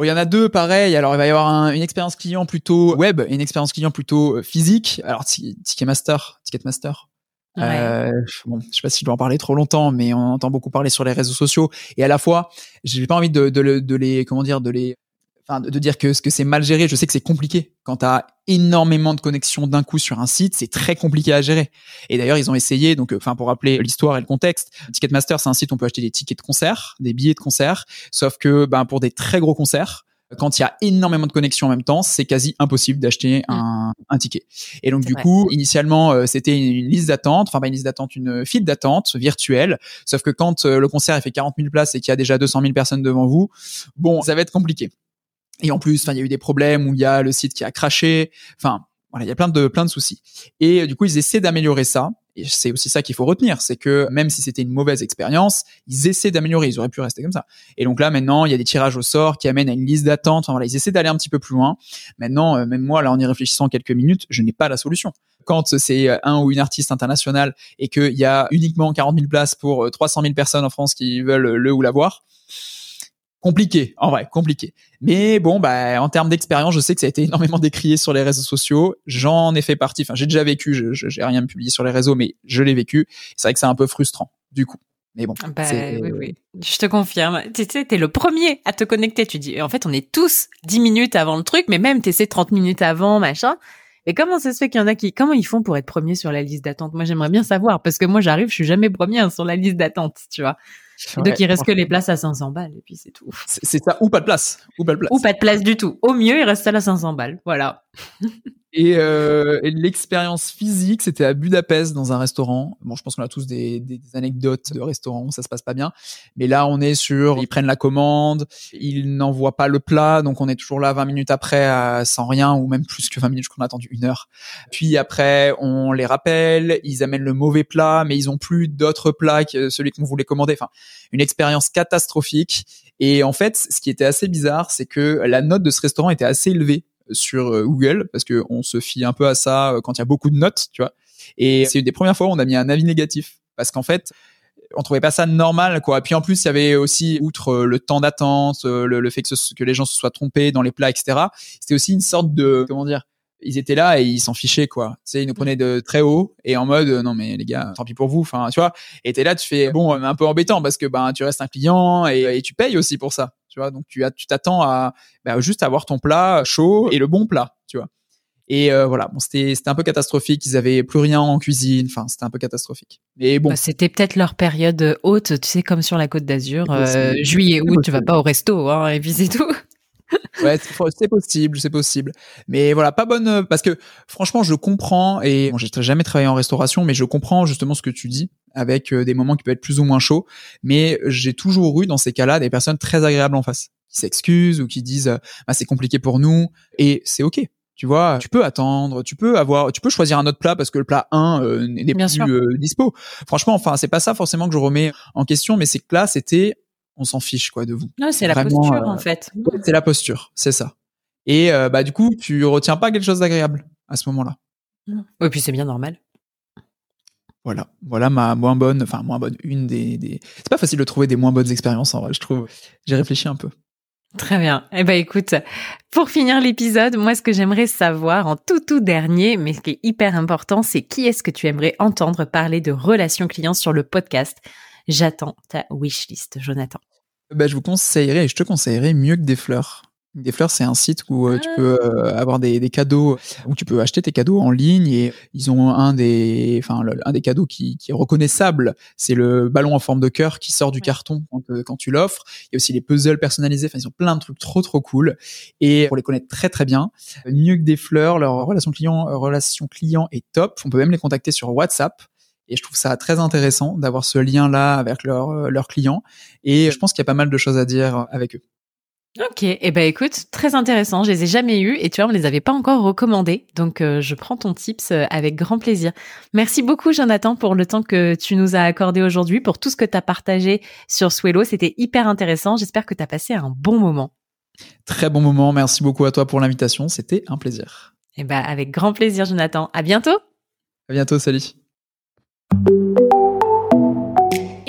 Il y en a deux, pareil. Alors, il va y avoir une expérience client plutôt web et une expérience client plutôt euh, physique. Alors, Ticketmaster, Ticketmaster. Ouais. Euh, bon, je sais pas si je dois en parler trop longtemps, mais on entend beaucoup parler sur les réseaux sociaux. Et à la fois, j'ai pas envie de, de, de, les, comment dire, de les enfin de, dire que ce que c'est mal géré, je sais que c'est compliqué. Quand tu as énormément de connexions d'un coup sur un site, c'est très compliqué à gérer. Et d'ailleurs, ils ont essayé, donc enfin pour rappeler l'histoire et le contexte, Ticketmaster, c'est un site où on peut acheter des tickets de concert, des billets de concert, sauf que ben pour des très gros concerts, quand il y a énormément de connexions en même temps, c'est quasi impossible d'acheter mm. un, un, ticket. Et donc du coup, initialement, euh, c'était une, liste d'attente, enfin pas une liste d'attente, une file d'attente virtuelle. Sauf que quand euh, le concert fait 40 000 places et qu'il y a déjà 200 000 personnes devant vous, bon, ça va être compliqué. Et en plus, enfin, il y a eu des problèmes où il y a le site qui a craché. Enfin, voilà, il y a plein de plein de soucis. Et euh, du coup, ils essaient d'améliorer ça. Et c'est aussi ça qu'il faut retenir, c'est que même si c'était une mauvaise expérience, ils essaient d'améliorer. Ils auraient pu rester comme ça. Et donc là, maintenant, il y a des tirages au sort qui amènent à une liste d'attente. Enfin voilà, ils essaient d'aller un petit peu plus loin. Maintenant, euh, même moi, là, en y réfléchissant quelques minutes, je n'ai pas la solution. Quand c'est euh, un ou une artiste internationale et qu'il y a uniquement 40 000 places pour 300 000 personnes en France qui veulent le ou la voir, compliqué, en vrai, compliqué. Mais bon, bah, en termes d'expérience, je sais que ça a été énormément décrié sur les réseaux sociaux. J'en ai fait partie. Enfin, j'ai déjà vécu. Je, j'ai rien publié sur les réseaux, mais je l'ai vécu. C'est vrai que c'est un peu frustrant, du coup. Mais bon. Bah, oui, oui. Je te confirme. Tu sais, t'es le premier à te connecter. Tu dis, en fait, on est tous 10 minutes avant le truc, mais même t'essaies 30 minutes avant, machin. Et comment ça se fait qu'il y en a qui, comment ils font pour être premiers sur la liste d'attente? Moi, j'aimerais bien savoir, parce que moi, j'arrive, je suis jamais premier sur la liste d'attente, tu vois donc il reste que les places à 500 balles et puis c'est tout. C'est ça ou pas de place, ou pas de place. Ou pas de place du tout. Au mieux, il reste à la 500 balles. Voilà. Et, euh, l'expérience physique, c'était à Budapest dans un restaurant. Bon, je pense qu'on a tous des, des, anecdotes de restaurants où ça se passe pas bien. Mais là, on est sur, ils prennent la commande, ils n'envoient pas le plat, donc on est toujours là 20 minutes après sans rien, ou même plus que 20 minutes, qu'on a attendu une heure. Puis après, on les rappelle, ils amènent le mauvais plat, mais ils ont plus d'autres plats que celui qu'on voulait commander. Enfin, une expérience catastrophique. Et en fait, ce qui était assez bizarre, c'est que la note de ce restaurant était assez élevée sur euh, Google parce que on se fie un peu à ça euh, quand il y a beaucoup de notes, tu vois. Et c'est une des premières fois où on a mis un avis négatif parce qu'en fait, on trouvait pas ça normal quoi. Puis en plus, il y avait aussi outre euh, le temps d'attente, le, fait que, que les gens se soient trompés dans les plats, etc. C'était aussi une sorte de comment dire ils étaient là et ils s'en fichaient quoi. Tu sais, ils nous prenaient de très haut et en mode non mais les gars, tant pis pour vous. Enfin, tu vois. Et t'es là, tu fais bon, un peu embêtant parce que ben tu restes un client et tu payes aussi pour ça. Tu vois. Donc tu as, tu t'attends à bah, juste avoir ton plat chaud et le bon plat. Tu vois. Et euh, voilà, bon, c'était c'était un peu catastrophique. Ils avaient plus rien en cuisine. Enfin, c'était un peu catastrophique. Mais bon, bah, c'était peut-être leur période haute. Tu sais, comme sur la Côte d'Azur, euh, juillet, août, tu vas pas au resto hein, et tout ouais, c'est possible, c'est possible. Mais voilà, pas bonne euh, parce que franchement, je comprends et bon, j'ai jamais travaillé en restauration, mais je comprends justement ce que tu dis avec euh, des moments qui peuvent être plus ou moins chauds. Mais j'ai toujours eu dans ces cas-là des personnes très agréables en face qui s'excusent ou qui disent ah, c'est compliqué pour nous et c'est ok. Tu vois, tu peux attendre, tu peux avoir, tu peux choisir un autre plat parce que le plat 1 euh, n'est plus dispo. Franchement, enfin, c'est pas ça forcément que je remets en question, mais c'est que là, c'était on s'en fiche quoi de vous. c'est la posture en fait. c'est la posture, c'est ça. Et euh, bah du coup, tu retiens pas quelque chose d'agréable à ce moment-là. Et puis c'est bien normal. Voilà, voilà ma moins bonne, enfin moins bonne, une des. des... C'est pas facile de trouver des moins bonnes expériences en vrai, je trouve. J'ai réfléchi un peu. Très bien. Eh ben écoute, pour finir l'épisode, moi ce que j'aimerais savoir en tout tout dernier, mais ce qui est hyper important, c'est qui est-ce que tu aimerais entendre parler de relations clients sur le podcast? J'attends ta wishlist, Jonathan. Bah, je vous conseillerais, je te conseillerais mieux que des fleurs. Des fleurs, c'est un site où euh, tu peux ah. euh, avoir des, des, cadeaux, où tu peux acheter tes cadeaux en ligne et ils ont un des, enfin, un des cadeaux qui, qui est reconnaissable. C'est le ballon en forme de cœur qui sort du carton quand, euh, quand tu l'offres. Il y a aussi les puzzles personnalisés. Enfin, ils ont plein de trucs trop, trop cool. Et pour les connaître très, très bien, mieux que des fleurs, leur relation client, relation client est top. On peut même les contacter sur WhatsApp. Et je trouve ça très intéressant d'avoir ce lien-là avec leurs euh, clients. Et je pense qu'il y a pas mal de choses à dire avec eux. Ok, et eh ben écoute, très intéressant. Je les ai jamais eus et tu vois, on les avait pas encore recommandés, donc euh, je prends ton tips euh, avec grand plaisir. Merci beaucoup, Jonathan, pour le temps que tu nous as accordé aujourd'hui, pour tout ce que tu as partagé sur Swello. C'était hyper intéressant. J'espère que tu as passé un bon moment. Très bon moment. Merci beaucoup à toi pour l'invitation. C'était un plaisir. Et eh ben avec grand plaisir, Jonathan. À bientôt. À bientôt. Salut. you